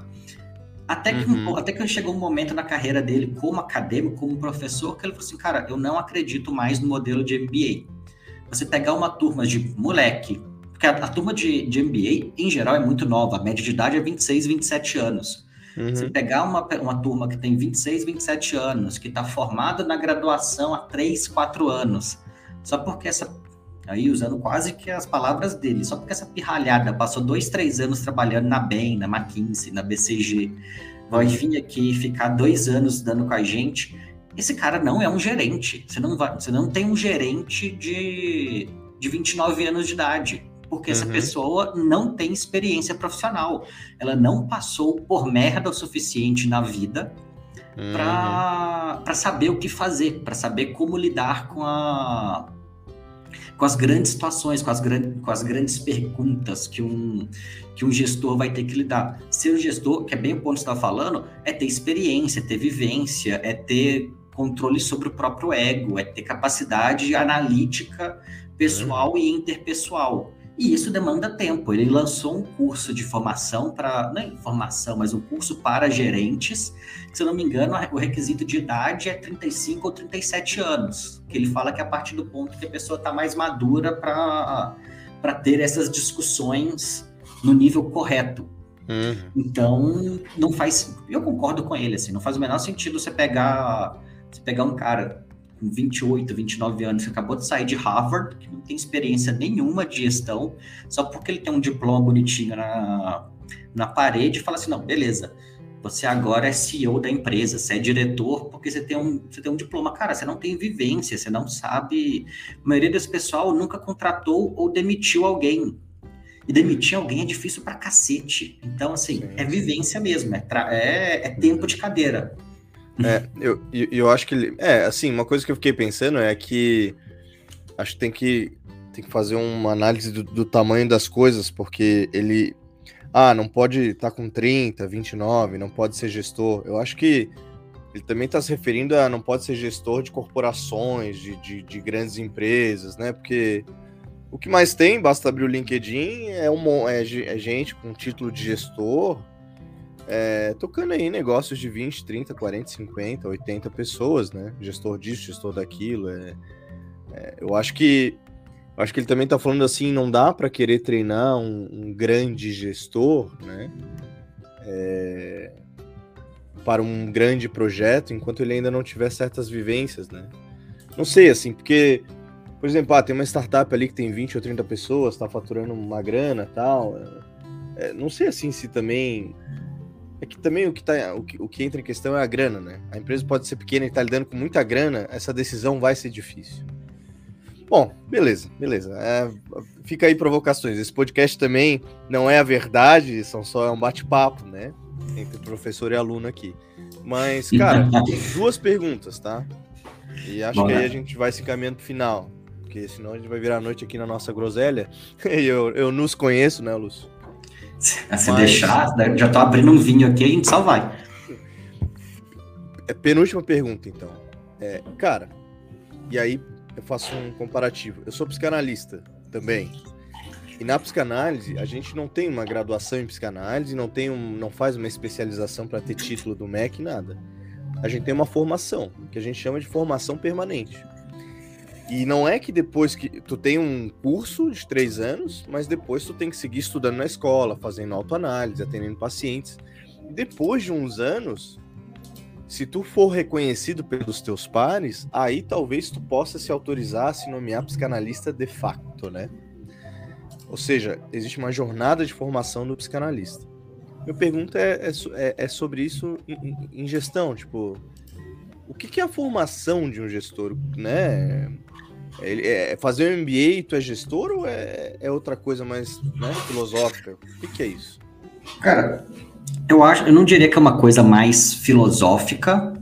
Até que, uhum. até que chegou um momento na carreira dele como acadêmico, como professor, que ele falou assim, cara, eu não acredito mais no modelo de MBA. Você pegar uma turma de moleque porque a, a turma de, de MBA, em geral, é muito nova. A média de idade é 26, 27 anos. Uhum. Você pegar uma, uma turma que tem 26, 27 anos, que está formada na graduação há 3, 4 anos, só porque essa. Aí, usando quase que as palavras dele, só porque essa pirralhada passou dois, três anos trabalhando na BEM, na McKinsey, na BCG, vai vir aqui ficar dois anos dando com a gente. Esse cara não é um gerente. Você não, vai, você não tem um gerente de, de 29 anos de idade porque uhum. essa pessoa não tem experiência profissional. Ela não passou por merda o suficiente na vida uhum. para saber o que fazer, para saber como lidar com a com as grandes situações, com as, gran com as grandes perguntas que um, que um gestor vai ter que lidar. Ser um gestor, que é bem o ponto que você está falando, é ter experiência, é ter vivência, é ter controle sobre o próprio ego, é ter capacidade analítica pessoal uhum. e interpessoal. E isso demanda tempo. Ele lançou um curso de formação para, não é formação, mas um curso para gerentes. Que, se eu não me engano, o requisito de idade é 35 ou 37 anos. Que ele fala que é a partir do ponto que a pessoa está mais madura para ter essas discussões no nível correto. Uhum. Então, não faz. Eu concordo com ele, assim, não faz o menor sentido você pegar, você pegar um cara com 28, 29 anos, que acabou de sair de Harvard, que não tem experiência nenhuma de gestão, só porque ele tem um diploma bonitinho na, na parede e fala assim: não, beleza, você agora é CEO da empresa, você é diretor porque você tem um, você tem um diploma. Cara, você não tem vivência, você não sabe. A maioria desse pessoal nunca contratou ou demitiu alguém. E demitir alguém é difícil pra cacete. Então, assim, sim, é vivência mesmo, é, é, é tempo de cadeira. É, eu, eu acho que. É, assim, uma coisa que eu fiquei pensando é que acho que tem que, tem que fazer uma análise do, do tamanho das coisas, porque ele. Ah, não pode estar tá com 30, 29, não pode ser gestor. Eu acho que ele também está se referindo a não pode ser gestor de corporações, de, de, de, grandes empresas, né? Porque o que mais tem, basta abrir o LinkedIn, é, um, é, é gente com título de gestor, é, tocando aí negócios de 20, 30, 40, 50, 80 pessoas, né? Gestor disso, gestor daquilo. É, é, eu acho que acho que ele também está falando assim, não dá para querer treinar um, um, grande gestor, né? É, para um grande projeto enquanto ele ainda não tiver certas vivências, né? Não sei, assim, porque, por exemplo, ah, tem uma startup ali que tem 20 ou 30 pessoas, está faturando uma grana tal. É, não sei assim se também é que também o que, tá, o, que, o que entra em questão é a grana, né? A empresa pode ser pequena e tá lidando com muita grana, essa decisão vai ser difícil. Bom, beleza, beleza. É, fica aí provocações. Esse podcast também não é a verdade, são só é um bate-papo, né? Entre professor e aluno aqui. Mas, cara, duas perguntas, tá? E acho Bom, que aí a gente vai se caminhando pro final. Porque senão a gente vai virar a noite aqui na nossa groselha. [laughs] E eu, eu nos conheço, né, Lúcio? Se Mas... deixar, já tô abrindo um vinho aqui, a gente só vai. É, penúltima pergunta, então. É, cara, e aí eu faço um comparativo. Eu sou psicanalista também. E na psicanálise, a gente não tem uma graduação em psicanálise, não tem um, não faz uma especialização para ter título do MEC, nada. A gente tem uma formação, que a gente chama de formação permanente. E não é que depois que tu tem um curso de três anos, mas depois tu tem que seguir estudando na escola, fazendo autoanálise, atendendo pacientes. Depois de uns anos, se tu for reconhecido pelos teus pares, aí talvez tu possa se autorizar a se nomear psicanalista de facto, né? Ou seja, existe uma jornada de formação do psicanalista. Minha pergunta é, é, é sobre isso em, em, gestão, tipo, o que, que é a formação de um gestor, né? Ele, é, fazer um MBA, tu é gestor ou é, é outra coisa mais né, filosófica? O que, que, é isso? Cara, eu acho, eu não diria que é uma coisa mais filosófica,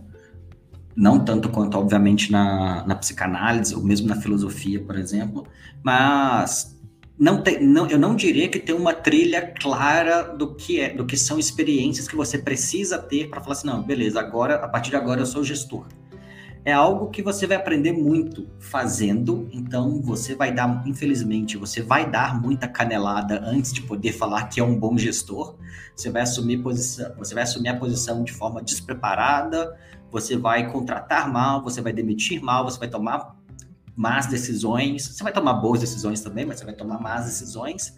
não tanto quanto, obviamente, na, na psicanálise, ou mesmo na filosofia, por exemplo, mas não tem, não, eu não diria que tem uma trilha clara do que é, do que são experiências que você precisa ter para falar assim, não, beleza, agora, a partir de agora eu sou gestor é algo que você vai aprender muito fazendo, então você vai dar, infelizmente, você vai dar muita canelada antes de poder falar que é um bom gestor. Você vai assumir posição, você vai assumir a posição de forma despreparada, você vai contratar mal, você vai demitir mal, você vai tomar más decisões. Você vai tomar boas decisões também, mas você vai tomar más decisões.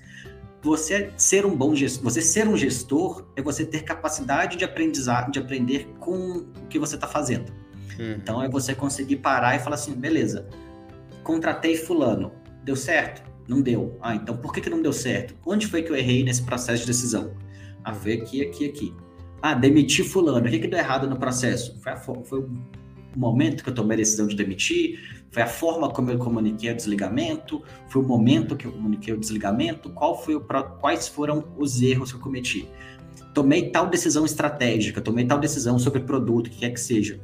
Você ser um bom gestor, você ser um gestor é você ter capacidade de aprendizar, de aprender com o que você está fazendo. Uhum. Então é você conseguir parar e falar assim, beleza, contratei fulano, deu certo? Não deu. Ah, então por que, que não deu certo? Onde foi que eu errei nesse processo de decisão? Ah, foi aqui, aqui, aqui. Ah, demiti fulano. O que, que deu errado no processo? Foi, a, foi o momento que eu tomei a decisão de demitir? Foi a forma como eu comuniquei o desligamento? Foi o momento que eu comuniquei o desligamento? Qual foi o, quais foram os erros que eu cometi? Tomei tal decisão estratégica, tomei tal decisão sobre produto, o que quer que seja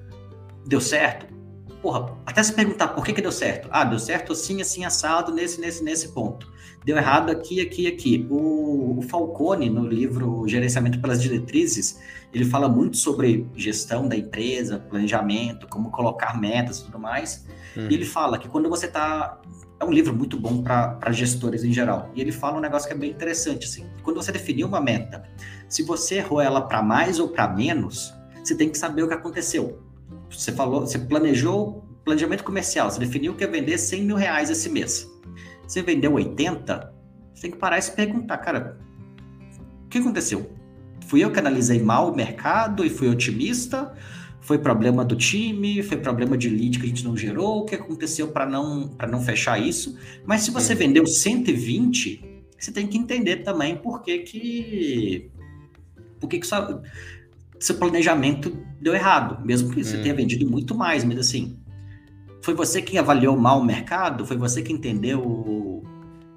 deu certo? Porra, até se perguntar por que, que deu certo. Ah, deu certo assim, assim, assado, nesse, nesse, nesse ponto. Deu errado aqui, aqui, aqui. O, o Falcone, no livro Gerenciamento pelas Diretrizes, ele fala muito sobre gestão da empresa, planejamento, como colocar metas e tudo mais. Hum. E ele fala que quando você está é um livro muito bom para gestores em geral. E ele fala um negócio que é bem interessante, assim. Quando você definir uma meta, se você errou ela para mais ou para menos, você tem que saber o que aconteceu. Você falou, você planejou planejamento comercial, você definiu que ia vender 100 mil reais esse mês. Você vendeu 80, você tem que parar e se perguntar, cara, O que aconteceu? Fui eu que analisei mal o mercado e fui otimista? Foi problema do time? Foi problema de lead que a gente não gerou? O que aconteceu para não, não fechar isso? Mas se você vendeu 120, você tem que entender também por que que, por que, que sua, seu planejamento deu errado, mesmo que você tenha vendido muito mais, mas assim, foi você que avaliou mal o mercado? Foi você que entendeu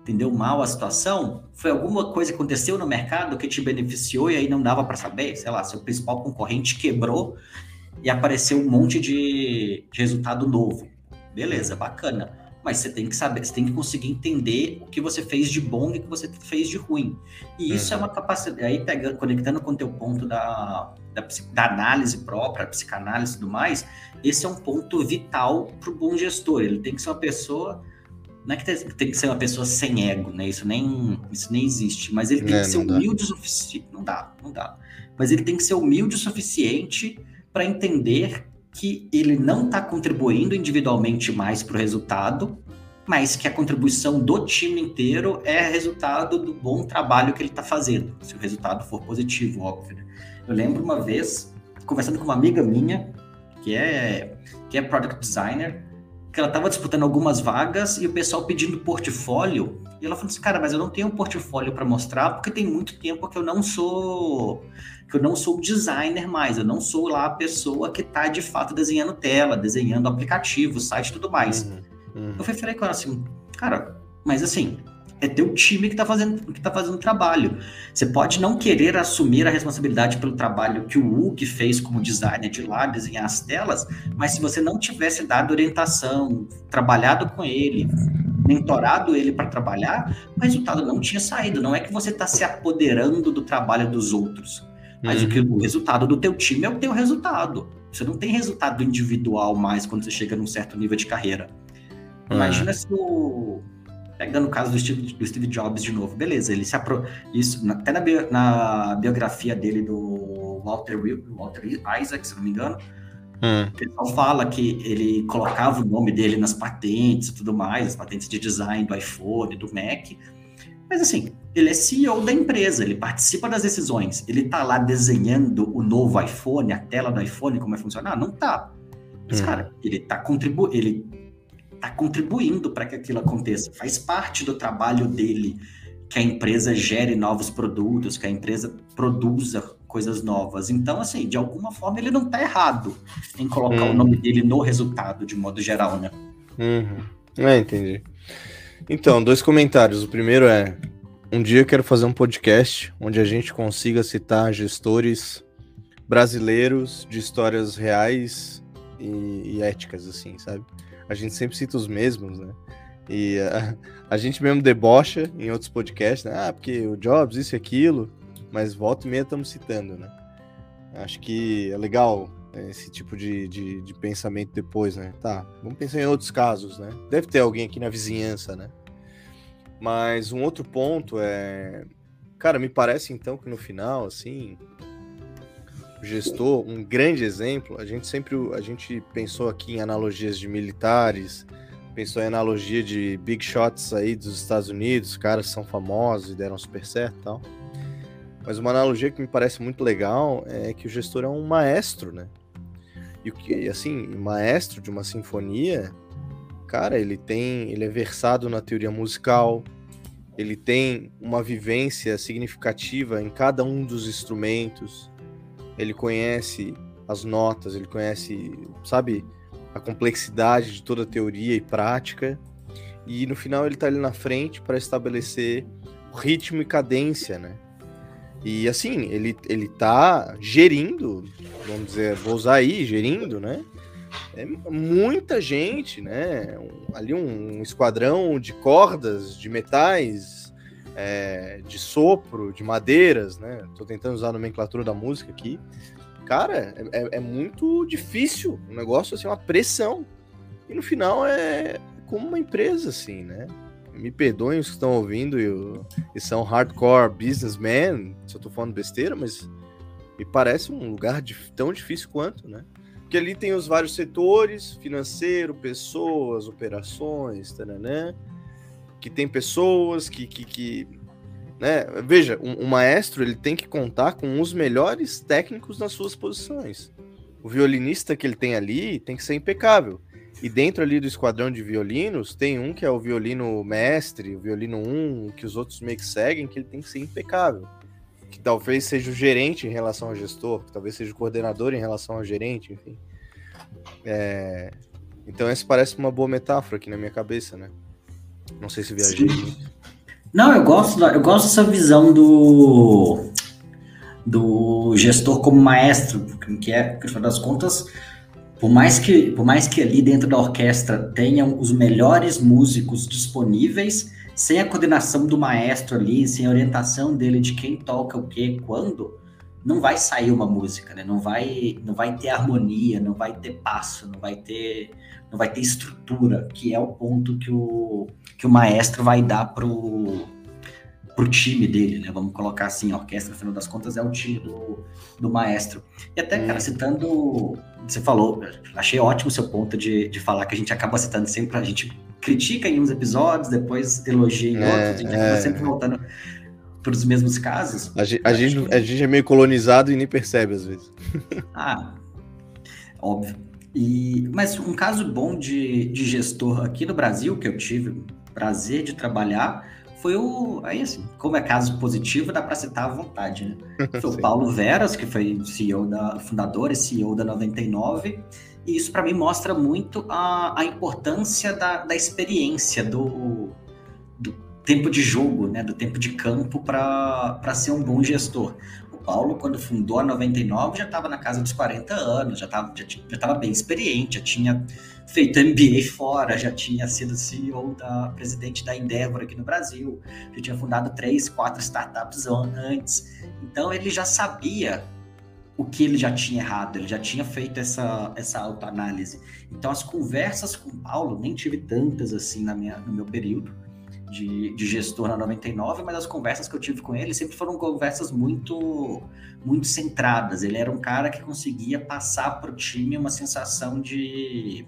entendeu mal a situação? Foi alguma coisa que aconteceu no mercado que te beneficiou e aí não dava para saber? Sei lá, seu principal concorrente quebrou e apareceu um monte de, de resultado novo. Beleza, bacana. Mas você tem que saber, você tem que conseguir entender o que você fez de bom e o que você fez de ruim. E isso é uhum. é uma capacidade. Aí, pegando, conectando com o teu ponto da, da, da análise própria, psicanálise e tudo mais, esse é um ponto vital para o bom gestor. Ele tem que ser uma pessoa não é que tem que ser uma pessoa sem ego, né? Isso nem, isso nem existe. Mas ele tem é, que ser humilde o suficiente. Não dá, não dá. Mas ele tem que ser humilde o suficiente para entender que ele não está contribuindo individualmente mais para o resultado, mas que a contribuição do time inteiro é resultado do bom trabalho que ele está fazendo, se o resultado for positivo, óbvio. Eu lembro uma vez, conversando com uma amiga minha, que é, que é product designer, que ela estava disputando algumas vagas e o pessoal pedindo portfólio. E ela falou assim, cara, mas eu não tenho um portfólio para mostrar porque tem muito tempo que eu não sou que eu não sou designer mais, eu não sou lá a pessoa que está de fato desenhando tela, desenhando aplicativo, site e tudo mais. Uhum, uhum. Eu falei com ela assim, cara, mas assim, é teu time que está fazendo que tá fazendo o trabalho. Você pode não querer assumir a responsabilidade pelo trabalho que o Hulk fez como designer de lá, desenhar as telas, mas se você não tivesse dado orientação, trabalhado com ele, mentorado ele para trabalhar, o resultado não tinha saído. Não é que você está se apoderando do trabalho dos outros. Mas uhum. o, que, o resultado do teu time é o teu resultado. Você não tem resultado individual mais quando você chega num certo nível de carreira. Uhum. Imagina se o. Pegando o caso do Steve, do Steve Jobs de novo, beleza, ele se apro... Isso, até na, bio, na biografia dele do Walter, Walter Isaac, se não me engano, Hum. O pessoal fala que ele colocava o nome dele nas patentes e tudo mais, as patentes de design do iPhone, do Mac, mas assim, ele é CEO da empresa, ele participa das decisões. Ele está lá desenhando o novo iPhone, a tela do iPhone, como vai funcionar? Não tá. Mas, hum. cara, ele está contribu ele tá contribuindo para que aquilo aconteça. Faz parte do trabalho dele que a empresa gere novos produtos, que a empresa produza coisas novas. Então, assim, de alguma forma ele não está errado em colocar o nome dele no resultado, de modo geral, né? Uhum. É, entendi. Então, dois comentários. O primeiro é: um dia eu quero fazer um podcast onde a gente consiga citar gestores brasileiros de histórias reais e, e éticas, assim, sabe? A gente sempre cita os mesmos, né? E a, a, gente mesmo debocha em outros podcasts, né? Ah, porque o Jobs, isso e aquilo, mas volta e meia estamos citando, né? Acho que é legal né, esse tipo de, de, de, pensamento depois, né? Tá, vamos pensar em outros casos, né? Deve ter alguém aqui na vizinhança, né? Mas um outro ponto é. Cara, me parece então que no final, assim, gestor, um grande exemplo, a gente sempre a gente pensou aqui em analogias de militares, pensou em analogia de big shots aí dos Estados Unidos, caras são famosos e deram super certo e tal. Mas uma analogia que me parece muito legal é que o gestor é um maestro, né? E o que, assim, maestro de uma sinfonia, cara, ele tem, ele é versado na teoria musical, ele tem uma vivência significativa em cada um dos instrumentos, ele conhece as notas, ele conhece, sabe, a complexidade de toda teoria e prática, e no final ele está ali na frente para estabelecer ritmo e cadência, né? E assim, ele, ele tá gerindo, vamos dizer, vou usar aí, gerindo, né? É muita gente, né? Um, ali um, um, esquadrão de cordas, de metais, é, de sopro, de madeiras, né? Tô tentando usar a nomenclatura da música aqui. Cara, é, é, é muito difícil. Um negócio, assim, uma pressão. E no final é como uma empresa, assim, né? me perdoem os que estão ouvindo e, e, são hardcore businessmen, se eu tô falando besteira, mas me parece um lugar de, tão difícil quanto, né? Porque ali tem os vários setores, financeiro, pessoas, operações, taranã, que tem pessoas que, que, que, Né? Veja, um, um, maestro ele tem que contar com os melhores técnicos nas suas posições. O violinista que ele tem ali tem que ser impecável. E dentro ali do esquadrão de violinos, tem um que é o violino mestre, o violino 1, um, que os outros meio que seguem, que ele tem que ser impecável. Que talvez seja o gerente em relação ao gestor, que talvez seja o coordenador em relação ao gerente, enfim. É... Então, essa parece uma boa metáfora aqui na minha cabeça, né? Não sei se viajei muito. Não, eu gosto, eu gosto dessa visão do, do gestor como maestro, que é, no final das contas, por mais que, por mais que ali dentro da orquestra tenham os melhores músicos disponíveis, sem a coordenação do maestro ali, sem a orientação dele de quem toca o que, quando, não vai sair uma música, né? Não vai, não vai ter harmonia, não vai ter passo, não vai ter, não vai ter estrutura, que é o ponto que o, que o maestro vai dar pro pro time dele, né? Vamos colocar assim, a orquestra, no final das contas, é o time do, do maestro. E até, cara, hum. citando, você falou, achei ótimo o seu ponto de, de falar que a gente acaba citando sempre, a gente critica em uns episódios, depois elogia em é, outros, a gente é. acaba sempre voltando para os mesmos casos. A gente, a, gente, a gente é meio colonizado e nem percebe às vezes. ah, óbvio. E, mas um caso bom de, de gestor aqui no Brasil, que eu tive prazer de trabalhar, foi o. Aí, assim, como é caso positivo, dá para citar à vontade, né? [laughs] Foi o Paulo Veras, que foi CEO da, fundador e CEO da 99. E isso, para mim, mostra muito a, a importância da, da experiência, do, do tempo de jogo, né? Do tempo de campo para ser um bom gestor. Paulo, quando fundou a 99, já estava na casa dos 40 anos, já estava já, já tava bem experiente, já tinha feito MBA fora, já tinha sido CEO da presidente da Endeavor aqui no Brasil, já tinha fundado três, quatro startups antes. Então ele já sabia o que ele já tinha errado, ele já tinha feito essa, essa autoanálise. Então as conversas com o Paulo, nem tive tantas assim na minha, no meu período, de, de, gestor na 99, mas as conversas que eu tive com ele sempre foram conversas muito muito centradas. Ele era um cara que conseguia passar para o time uma sensação de,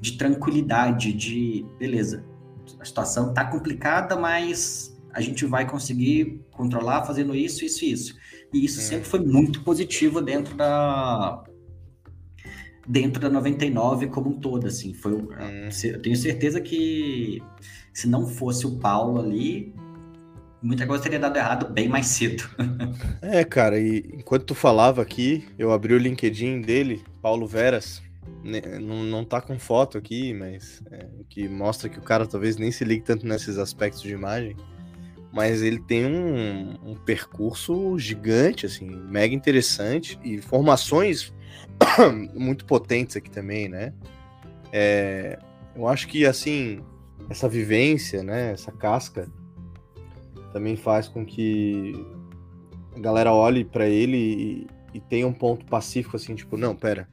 de tranquilidade, de beleza, a situação está complicada, mas a gente vai conseguir controlar fazendo isso, isso e isso. E isso é. sempre foi muito positivo dentro da dentro da 99 como um todo, assim, foi é. eu tenho certeza que se não fosse o Paulo ali, muita coisa teria dado errado bem mais cedo. [laughs] é, cara, e enquanto tu falava aqui, eu abri o LinkedIn dele, Paulo Veras. Não, não tá com foto aqui, mas é, que mostra que o cara talvez nem se ligue tanto nesses aspectos de imagem. Mas ele tem um, um percurso gigante, assim, mega interessante e formações [coughs] muito potentes aqui também, né? É, eu acho que, assim, essa vivência, né, essa casca, também faz com que a galera olhe para ele e, e, tenha um ponto pacífico assim, tipo, não, pera,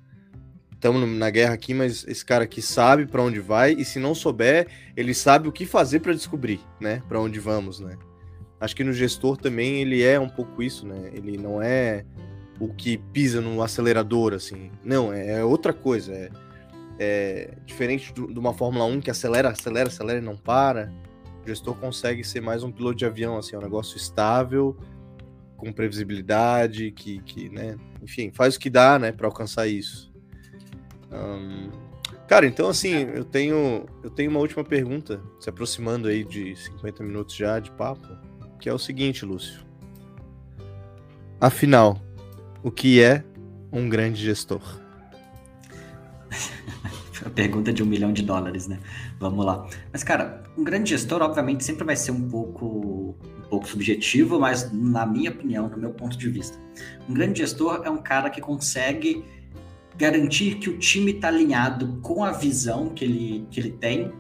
estamos na guerra aqui, mas esse cara aqui sabe para onde vai e se não souber, ele sabe o que fazer para descobrir, né, para onde vamos, né? Acho que no gestor também ele é um pouco isso, né? Ele não é o que pisa no acelerador assim. Não, é, é outra coisa, é é, diferente de uma Fórmula 1 que acelera, acelera, acelera e não para, o gestor consegue ser mais um piloto de avião, assim, é um negócio estável, com previsibilidade, que, que né, enfim, faz o que dá, né, para alcançar isso. Cara, então assim, eu tenho, eu tenho uma última pergunta, se aproximando aí de 50 minutos já de papo, que é o seguinte, Lúcio. Afinal, o que é um grande gestor? [laughs] a pergunta de um milhão de dólares, né? Vamos lá. Mas, cara, um grande gestor, obviamente, sempre vai ser um pouco, um pouco subjetivo, mas na minha opinião, no meu ponto de vista, um grande gestor é um cara que consegue garantir que o time está alinhado com a visão que ele, que ele tem,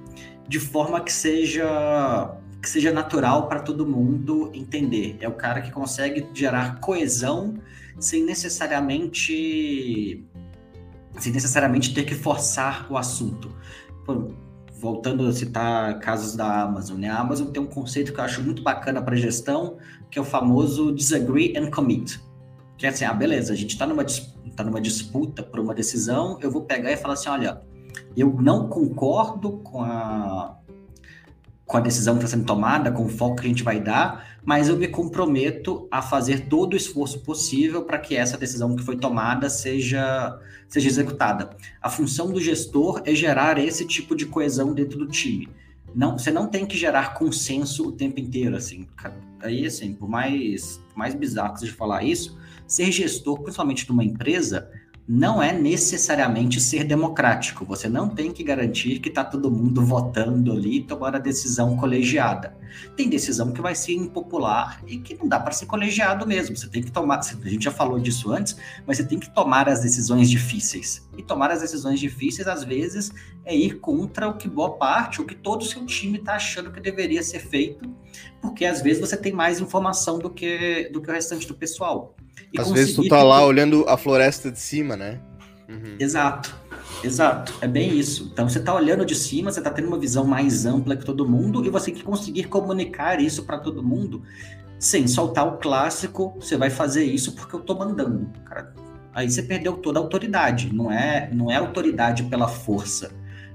de forma que seja que seja natural para todo mundo entender. É o cara que consegue gerar coesão sem necessariamente sem necessariamente ter que forçar o assunto. voltando a citar casos da Amazon, né? A Amazon tem um conceito que eu acho muito bacana para gestão, que é o famoso disagree and commit. Que é assim, ah, beleza, a gente está numa, tá numa disputa por uma decisão, eu vou pegar e falar assim, olha, eu não concordo com a, com a decisão que está sendo tomada, com o foco que a gente vai dar, mas eu me comprometo a fazer todo o esforço possível para que essa decisão que foi tomada seja, seja executada. A função do gestor é gerar esse tipo de coesão dentro do time. Não, você não tem que gerar consenso o tempo inteiro, assim. Aí, assim, por mais, mais bizarro que seja falar isso, ser gestor, principalmente de uma empresa, não é necessariamente ser democrático. Você não tem que garantir que está todo mundo votando ali e tomando a decisão colegiada. Tem decisão que vai ser impopular e que não dá para ser colegiado mesmo. Você tem que tomar, a gente já falou disso antes, mas você tem que tomar as decisões difíceis. E tomar as decisões difíceis, às vezes, é ir contra o que boa parte, o que todo o seu time está achando que deveria ser feito, porque às vezes você tem mais informação do que, do que o restante do pessoal. E Às vezes tu tá lá olhando a floresta de cima, né? Uhum. Exato, exato. É bem isso. Então você tá olhando de cima, você tá tendo uma visão mais ampla que todo mundo e você tem que conseguir comunicar isso para todo mundo sem soltar o clássico. Você vai fazer isso porque eu tô mandando. Cara, aí você perdeu toda a autoridade. Não é, não é autoridade pela força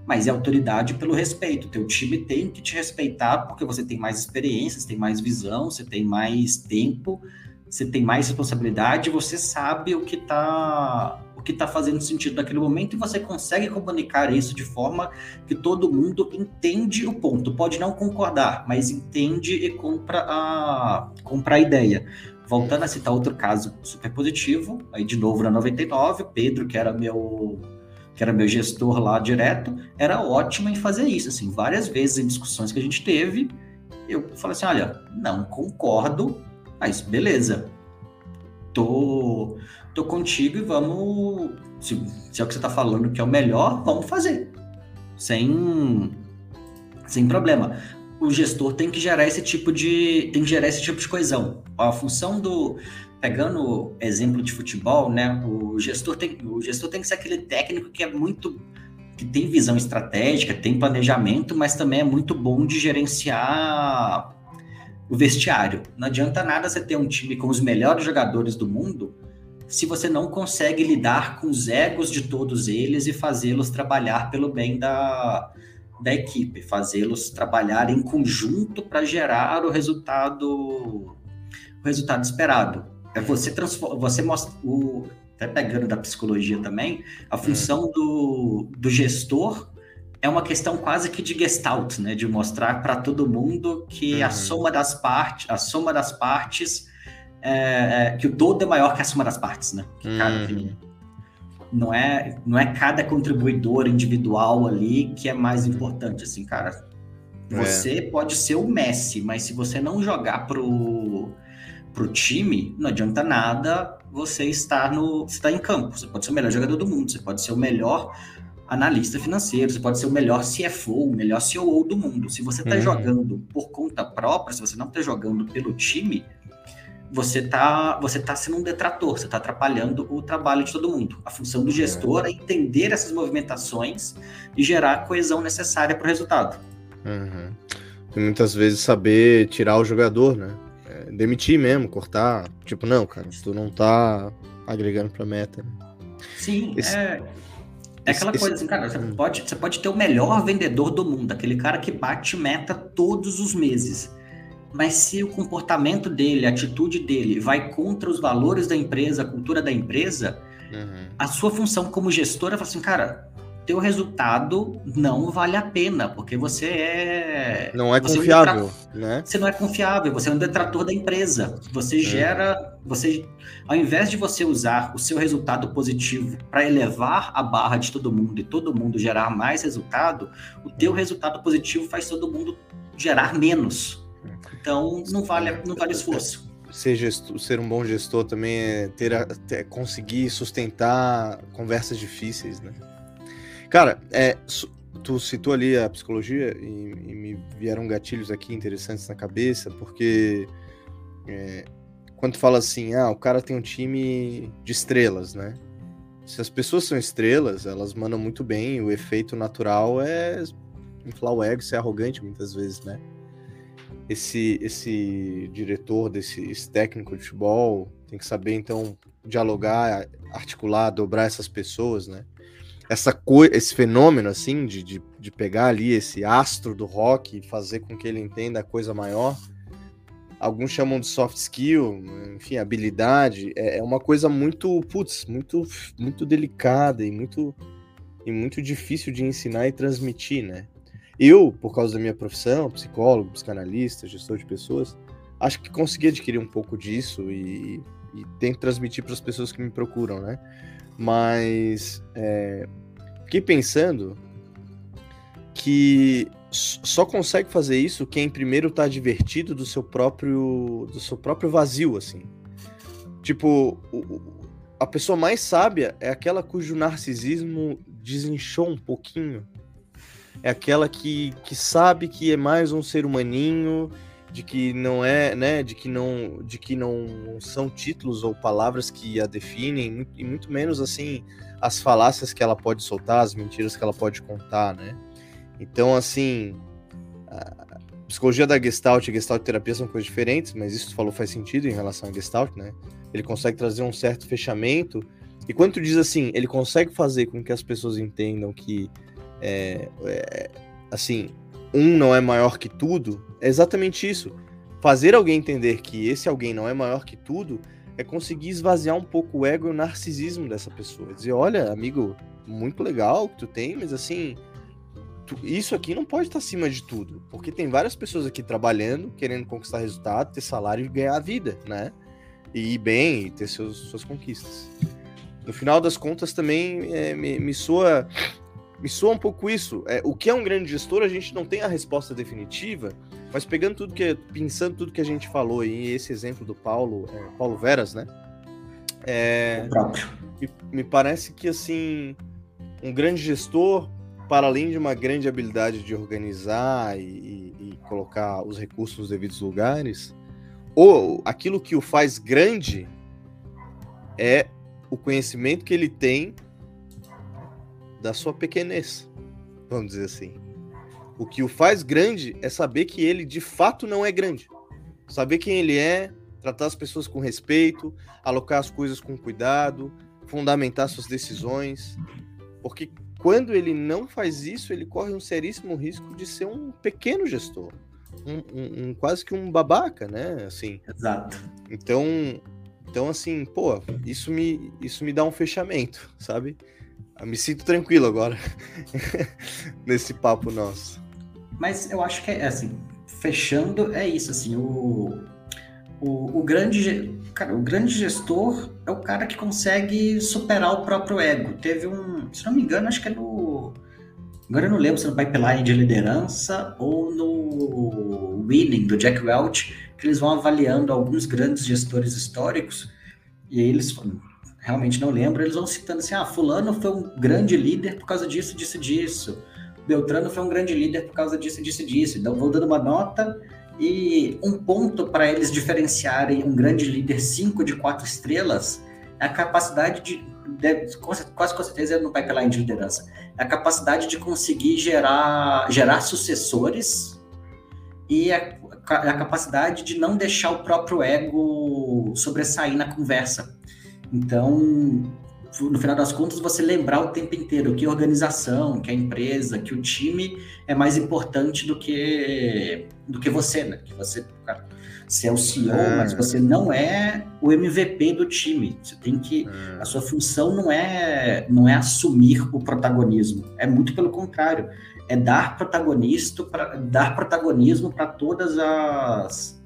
mas é autoridade pelo respeito. Teu time tem que te respeitar porque você tem mais experiências, tem mais visão, você tem mais tempo você tem mais responsabilidade, você sabe o que está o que tá fazendo sentido naquele momento e você consegue comunicar isso de forma que todo mundo entende o ponto. Pode não concordar, mas entende e compra a, compra a ideia. Voltando a citar outro caso super positivo, aí de novo na 99, Pedro, que era meu que era meu gestor lá direto, era ótimo em fazer isso, assim, várias vezes em discussões que a gente teve, eu falei assim, olha, não concordo, mas beleza. Tô, tô contigo e vamos. Se, se é o que você tá falando que é o melhor, vamos fazer. Sem, sem problema. O gestor tem que gerar esse tipo de. tem que gerar esse tipo de coesão. A função do. Pegando exemplo de futebol, né? O gestor tem, o gestor tem que ser aquele técnico que é muito que tem visão estratégica, tem planejamento, mas também é muito bom de gerenciar o vestiário. Não adianta nada você ter um time com os melhores jogadores do mundo se você não consegue lidar com os egos de todos eles e fazê-los trabalhar pelo bem da, da equipe, fazê-los trabalhar em conjunto para gerar o resultado o resultado esperado. É você transforma, você mostra o até pegando da psicologia também, a função hum. do, do gestor é uma questão quase que de gestalt, né? De mostrar para todo mundo que uhum. a soma das partes, a soma das partes, é, é, que o todo é maior que a soma das partes, né? Que, uhum. não é, não é cada contribuidor individual ali que é mais importante, assim, cara. Você é. pode ser o Messi, mas se você não jogar pro, pro time, não adianta nada você estar no, estar em campo. Você pode ser o melhor jogador do mundo, você pode ser o melhor analista financeiro, você pode ser o melhor CFO, o melhor CEO do mundo. Se você está uhum. jogando por conta própria, se você não está jogando pelo time, você está você tá sendo um detrator, você está atrapalhando o trabalho de todo mundo. A função do gestor é, é entender essas movimentações e gerar a coesão necessária para o resultado. Uhum. E muitas vezes saber tirar o jogador, né? É, demitir mesmo, cortar. Tipo, não, cara, tu não tá agregando para meta. Né? Sim, Esse... é é aquela coisa assim, cara, você pode, você pode ter o melhor vendedor do mundo, aquele cara que bate meta todos os meses. Mas se o comportamento dele, a atitude dele vai contra os valores da empresa, a cultura da empresa, uhum. a sua função como gestora é falar assim, cara, teu resultado não vale a pena, porque você é. Não é confiável, é um né? Você não é confiável, você é um detrator da empresa. Você é. gera. Você, ao invés de você usar o seu resultado positivo para elevar a barra de todo mundo e todo mundo gerar mais resultado, o teu resultado positivo faz todo mundo gerar menos. Então não vale, não vale esforço. Ser, gestor, ser um bom gestor também é ter, a, ter conseguir sustentar conversas difíceis, né? Cara, é, tu citou ali a psicologia e, e, me vieram gatilhos aqui interessantes na cabeça, porque é, quando tu fala assim, ah, o cara tem um time de estrelas, né? Se as pessoas são estrelas, elas mandam muito bem, o efeito natural é inflar o ego, ser arrogante muitas vezes, né? Esse, esse diretor, desse esse técnico de futebol, tem que saber, então, dialogar, articular, dobrar essas pessoas, né? Essa coisa, esse fenômeno assim de, de, de, pegar ali esse astro do rock e fazer com que ele entenda a coisa maior alguns chamam de soft skill, enfim, habilidade, é, é uma coisa muito, putz, muito, muito delicada e muito, e muito difícil de ensinar e transmitir, né? Eu, por causa da minha profissão, psicólogo, psicanalista, gestor de pessoas, acho que consegui adquirir um pouco disso e, e tento transmitir para as pessoas que me procuram, né? Mas é, fiquei pensando que só consegue fazer isso quem primeiro está divertido do seu próprio do seu próprio vazio assim. Tipo a pessoa mais sábia é aquela cujo narcisismo desinchou um pouquinho. É aquela que, que sabe que é mais um ser humaninho de que não é né de que não de que não são títulos ou palavras que a definem e muito menos assim as falácias que ela pode soltar as mentiras que ela pode contar né então, assim, psicologia da Gestalt e Gestalt terapia são coisas diferentes, mas isso falou faz sentido em relação à Gestalt, né? Ele consegue trazer um certo fechamento. E quando tu diz assim, ele consegue fazer com que as pessoas entendam que, é, é, assim, um não é maior que tudo, é exatamente isso. Fazer alguém entender que esse alguém não é maior que tudo é conseguir esvaziar um pouco o ego e o narcisismo dessa pessoa. Dizer, olha, amigo, muito legal que tu tem, mas assim, isso aqui não pode estar acima de tudo, porque tem várias pessoas aqui trabalhando, querendo conquistar resultado, ter salário e ganhar a vida, né? E ir bem, e ter seus, suas conquistas. No final das contas, também é, me, me, soa, me soa um pouco isso. É, o que é um grande gestor, a gente não tem a resposta definitiva, mas pegando tudo que, pensando tudo que a gente falou e esse exemplo do Paulo, é, Paulo Veras, né? É, me, me parece que assim, um grande gestor para além de uma grande habilidade de organizar e, e, e colocar os recursos nos devidos lugares, ou aquilo que o faz grande é o conhecimento que ele tem da sua pequenez, vamos dizer assim. O que o faz grande é saber que ele de fato não é grande. Saber quem ele é, tratar as pessoas com respeito, alocar as coisas com cuidado, fundamentar suas decisões. Porque quando ele não faz isso, ele corre um seríssimo risco de ser um pequeno gestor. Um, um, um, quase que um babaca, né? Assim. Exato. Então, então assim, pô, isso me, isso me dá um fechamento, sabe? Eu me sinto tranquilo agora [laughs] nesse papo nosso. Mas eu acho que é assim, fechando é isso, assim, o, o, o, grande, cara, o grande gestor é o cara que consegue superar o próprio ego. Teve um, se não me engano, acho que é no. Agora eu não lembro se é no pipeline de liderança ou no Winning, do Jack Welch, que eles vão avaliando alguns grandes gestores históricos, e aí eles realmente não lembro, eles vão citando assim: ah, Fulano foi um grande líder por causa disso, disso, disso. Beltrano foi um grande líder por causa disso, disso, disso. Então vou dando uma nota e um ponto para eles diferenciarem um grande líder 5 de 4 estrelas é a capacidade de, de quase com certeza no pipeline de liderança, é a capacidade de conseguir gerar, gerar sucessores e a, a capacidade de não deixar o próprio ego sobressair na conversa. Então, no final das contas, você lembrar o tempo inteiro que a organização, que a empresa, que o time é mais importante do que do que você, né? Que você, cara, você é o CEO, é. mas você não é o MVP do time. Você tem que é. a sua função não é não é assumir o protagonismo, é muito pelo contrário, é dar protagonista para dar protagonismo para todas as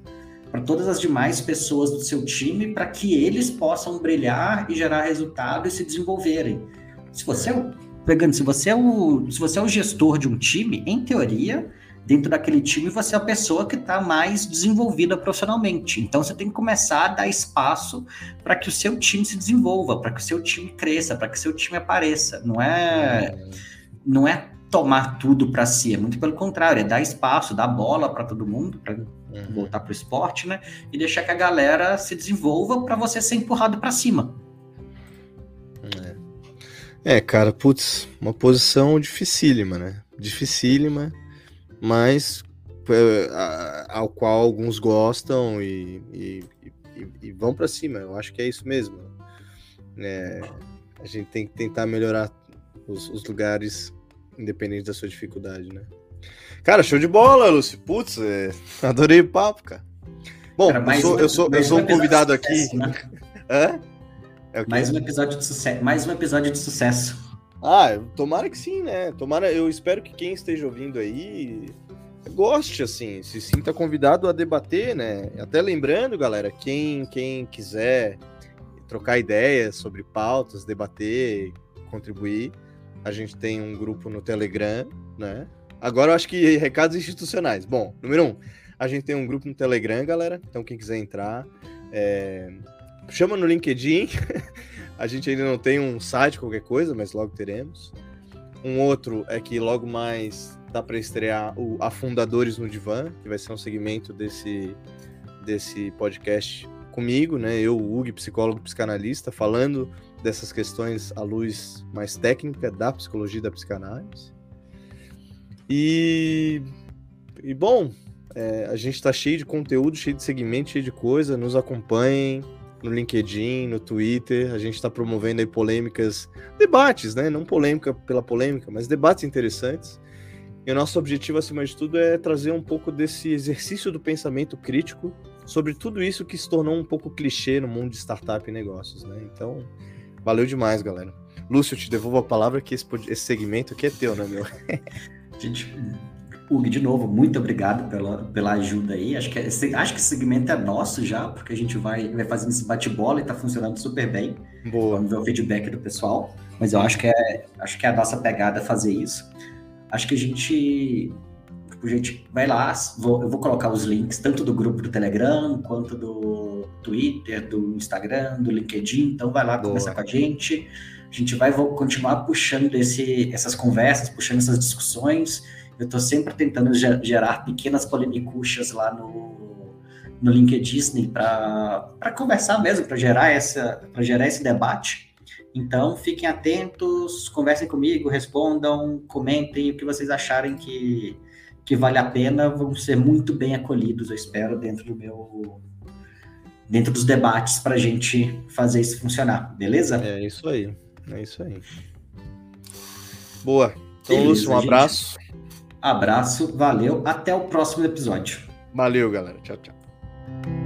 para todas as demais pessoas do seu time para que eles possam brilhar e gerar resultado e se desenvolverem. Se você é pegando, se você é o, se você é o gestor de um time, em teoria, dentro daquele time você é a pessoa que está mais desenvolvida profissionalmente. Então você tem que começar a dar espaço para que o seu time se desenvolva, para que o seu time cresça, para que o seu time apareça. Não é, não é tomar tudo para si, é muito pelo contrário, é dar espaço, dar bola para todo mundo, para uhum. voltar para o esporte, né? E deixar que a galera se desenvolva para você ser empurrado para cima. É. é, cara, putz, uma posição dificílima, né? Dificílima, mas é, ao qual alguns gostam e, e, e, e vão para cima. Eu acho que é isso mesmo. É, a gente tem que tentar melhorar os, os lugares independente da sua dificuldade, né? Cara, show de bola, Lúcio. Putz, é... [laughs] adorei o papo, cara. Bom, Cara, eu, sou, eu, sou, eu sou um convidado aqui. Né? [laughs] Hã? É mais um episódio de sucesso. Mais um episódio de sucesso. Ah, tomara que sim, né? Tomara, eu espero que quem esteja ouvindo aí goste, assim, se sinta convidado a debater, né? Até lembrando, galera, quem, quem quiser trocar ideias sobre pautas, debater, contribuir, a gente tem um grupo no Telegram, né? Agora eu acho que recados institucionais. Bom, número um, a gente tem um grupo no Telegram, galera. Então quem quiser entrar, é... chama no LinkedIn. [laughs] a gente ainda não tem um site, qualquer coisa, mas logo teremos. Um outro é que logo mais dá para estrear o Afundadores no Divã, que vai ser um segmento desse, desse podcast comigo, né? Eu, Hugo, psicólogo psicanalista, falando dessas questões à luz mais técnica da psicologia da psicanálise. E, e bom, é, a gente está cheio de conteúdo, cheio de segmento, cheio de coisa. Nos acompanhem no LinkedIn, no Twitter. A gente está promovendo aí polêmicas, debates, né? Não polêmica pela polêmica, mas debates interessantes. E o nosso objetivo, acima de tudo, é trazer um pouco desse exercício do pensamento crítico sobre tudo isso que se tornou um pouco clichê no mundo de startup e negócios, né? Então, valeu demais, galera. Lúcio, eu te devolvo a palavra que esse, esse segmento aqui é teu, né, meu? [laughs] Gente, Hugo, de novo, muito obrigado pela, pela ajuda aí. Acho que, esse, acho que esse segmento é nosso já, porque a gente vai, vai fazendo esse bate-bola e tá funcionando super bem. Boa. Vamos ver o feedback do pessoal. Mas eu acho que é, acho que é a nossa pegada fazer isso acho que a gente, tipo, gente vai lá, vou, eu vou colocar os links tanto do grupo do Telegram, quanto do Twitter, do Instagram, do LinkedIn, então vai lá Boa. conversar com a gente. A gente vai vou continuar puxando esse, essas conversas, puxando essas discussões. Eu estou sempre tentando gerar pequenas polemicuchas lá no, no LinkedIn para conversar mesmo, para gerar, essa, gerar esse debate. Então, fiquem atentos, conversem comigo, respondam, comentem o que vocês acharem que, que vale a pena. Vão ser muito bem acolhidos, eu espero, dentro do meu. dentro dos debates para a gente fazer isso funcionar, beleza? É isso aí. É isso aí. Boa. Então, beleza, Lúcio, um abraço. Gente. Abraço, valeu. Até o próximo episódio. Valeu, galera. Tchau, tchau.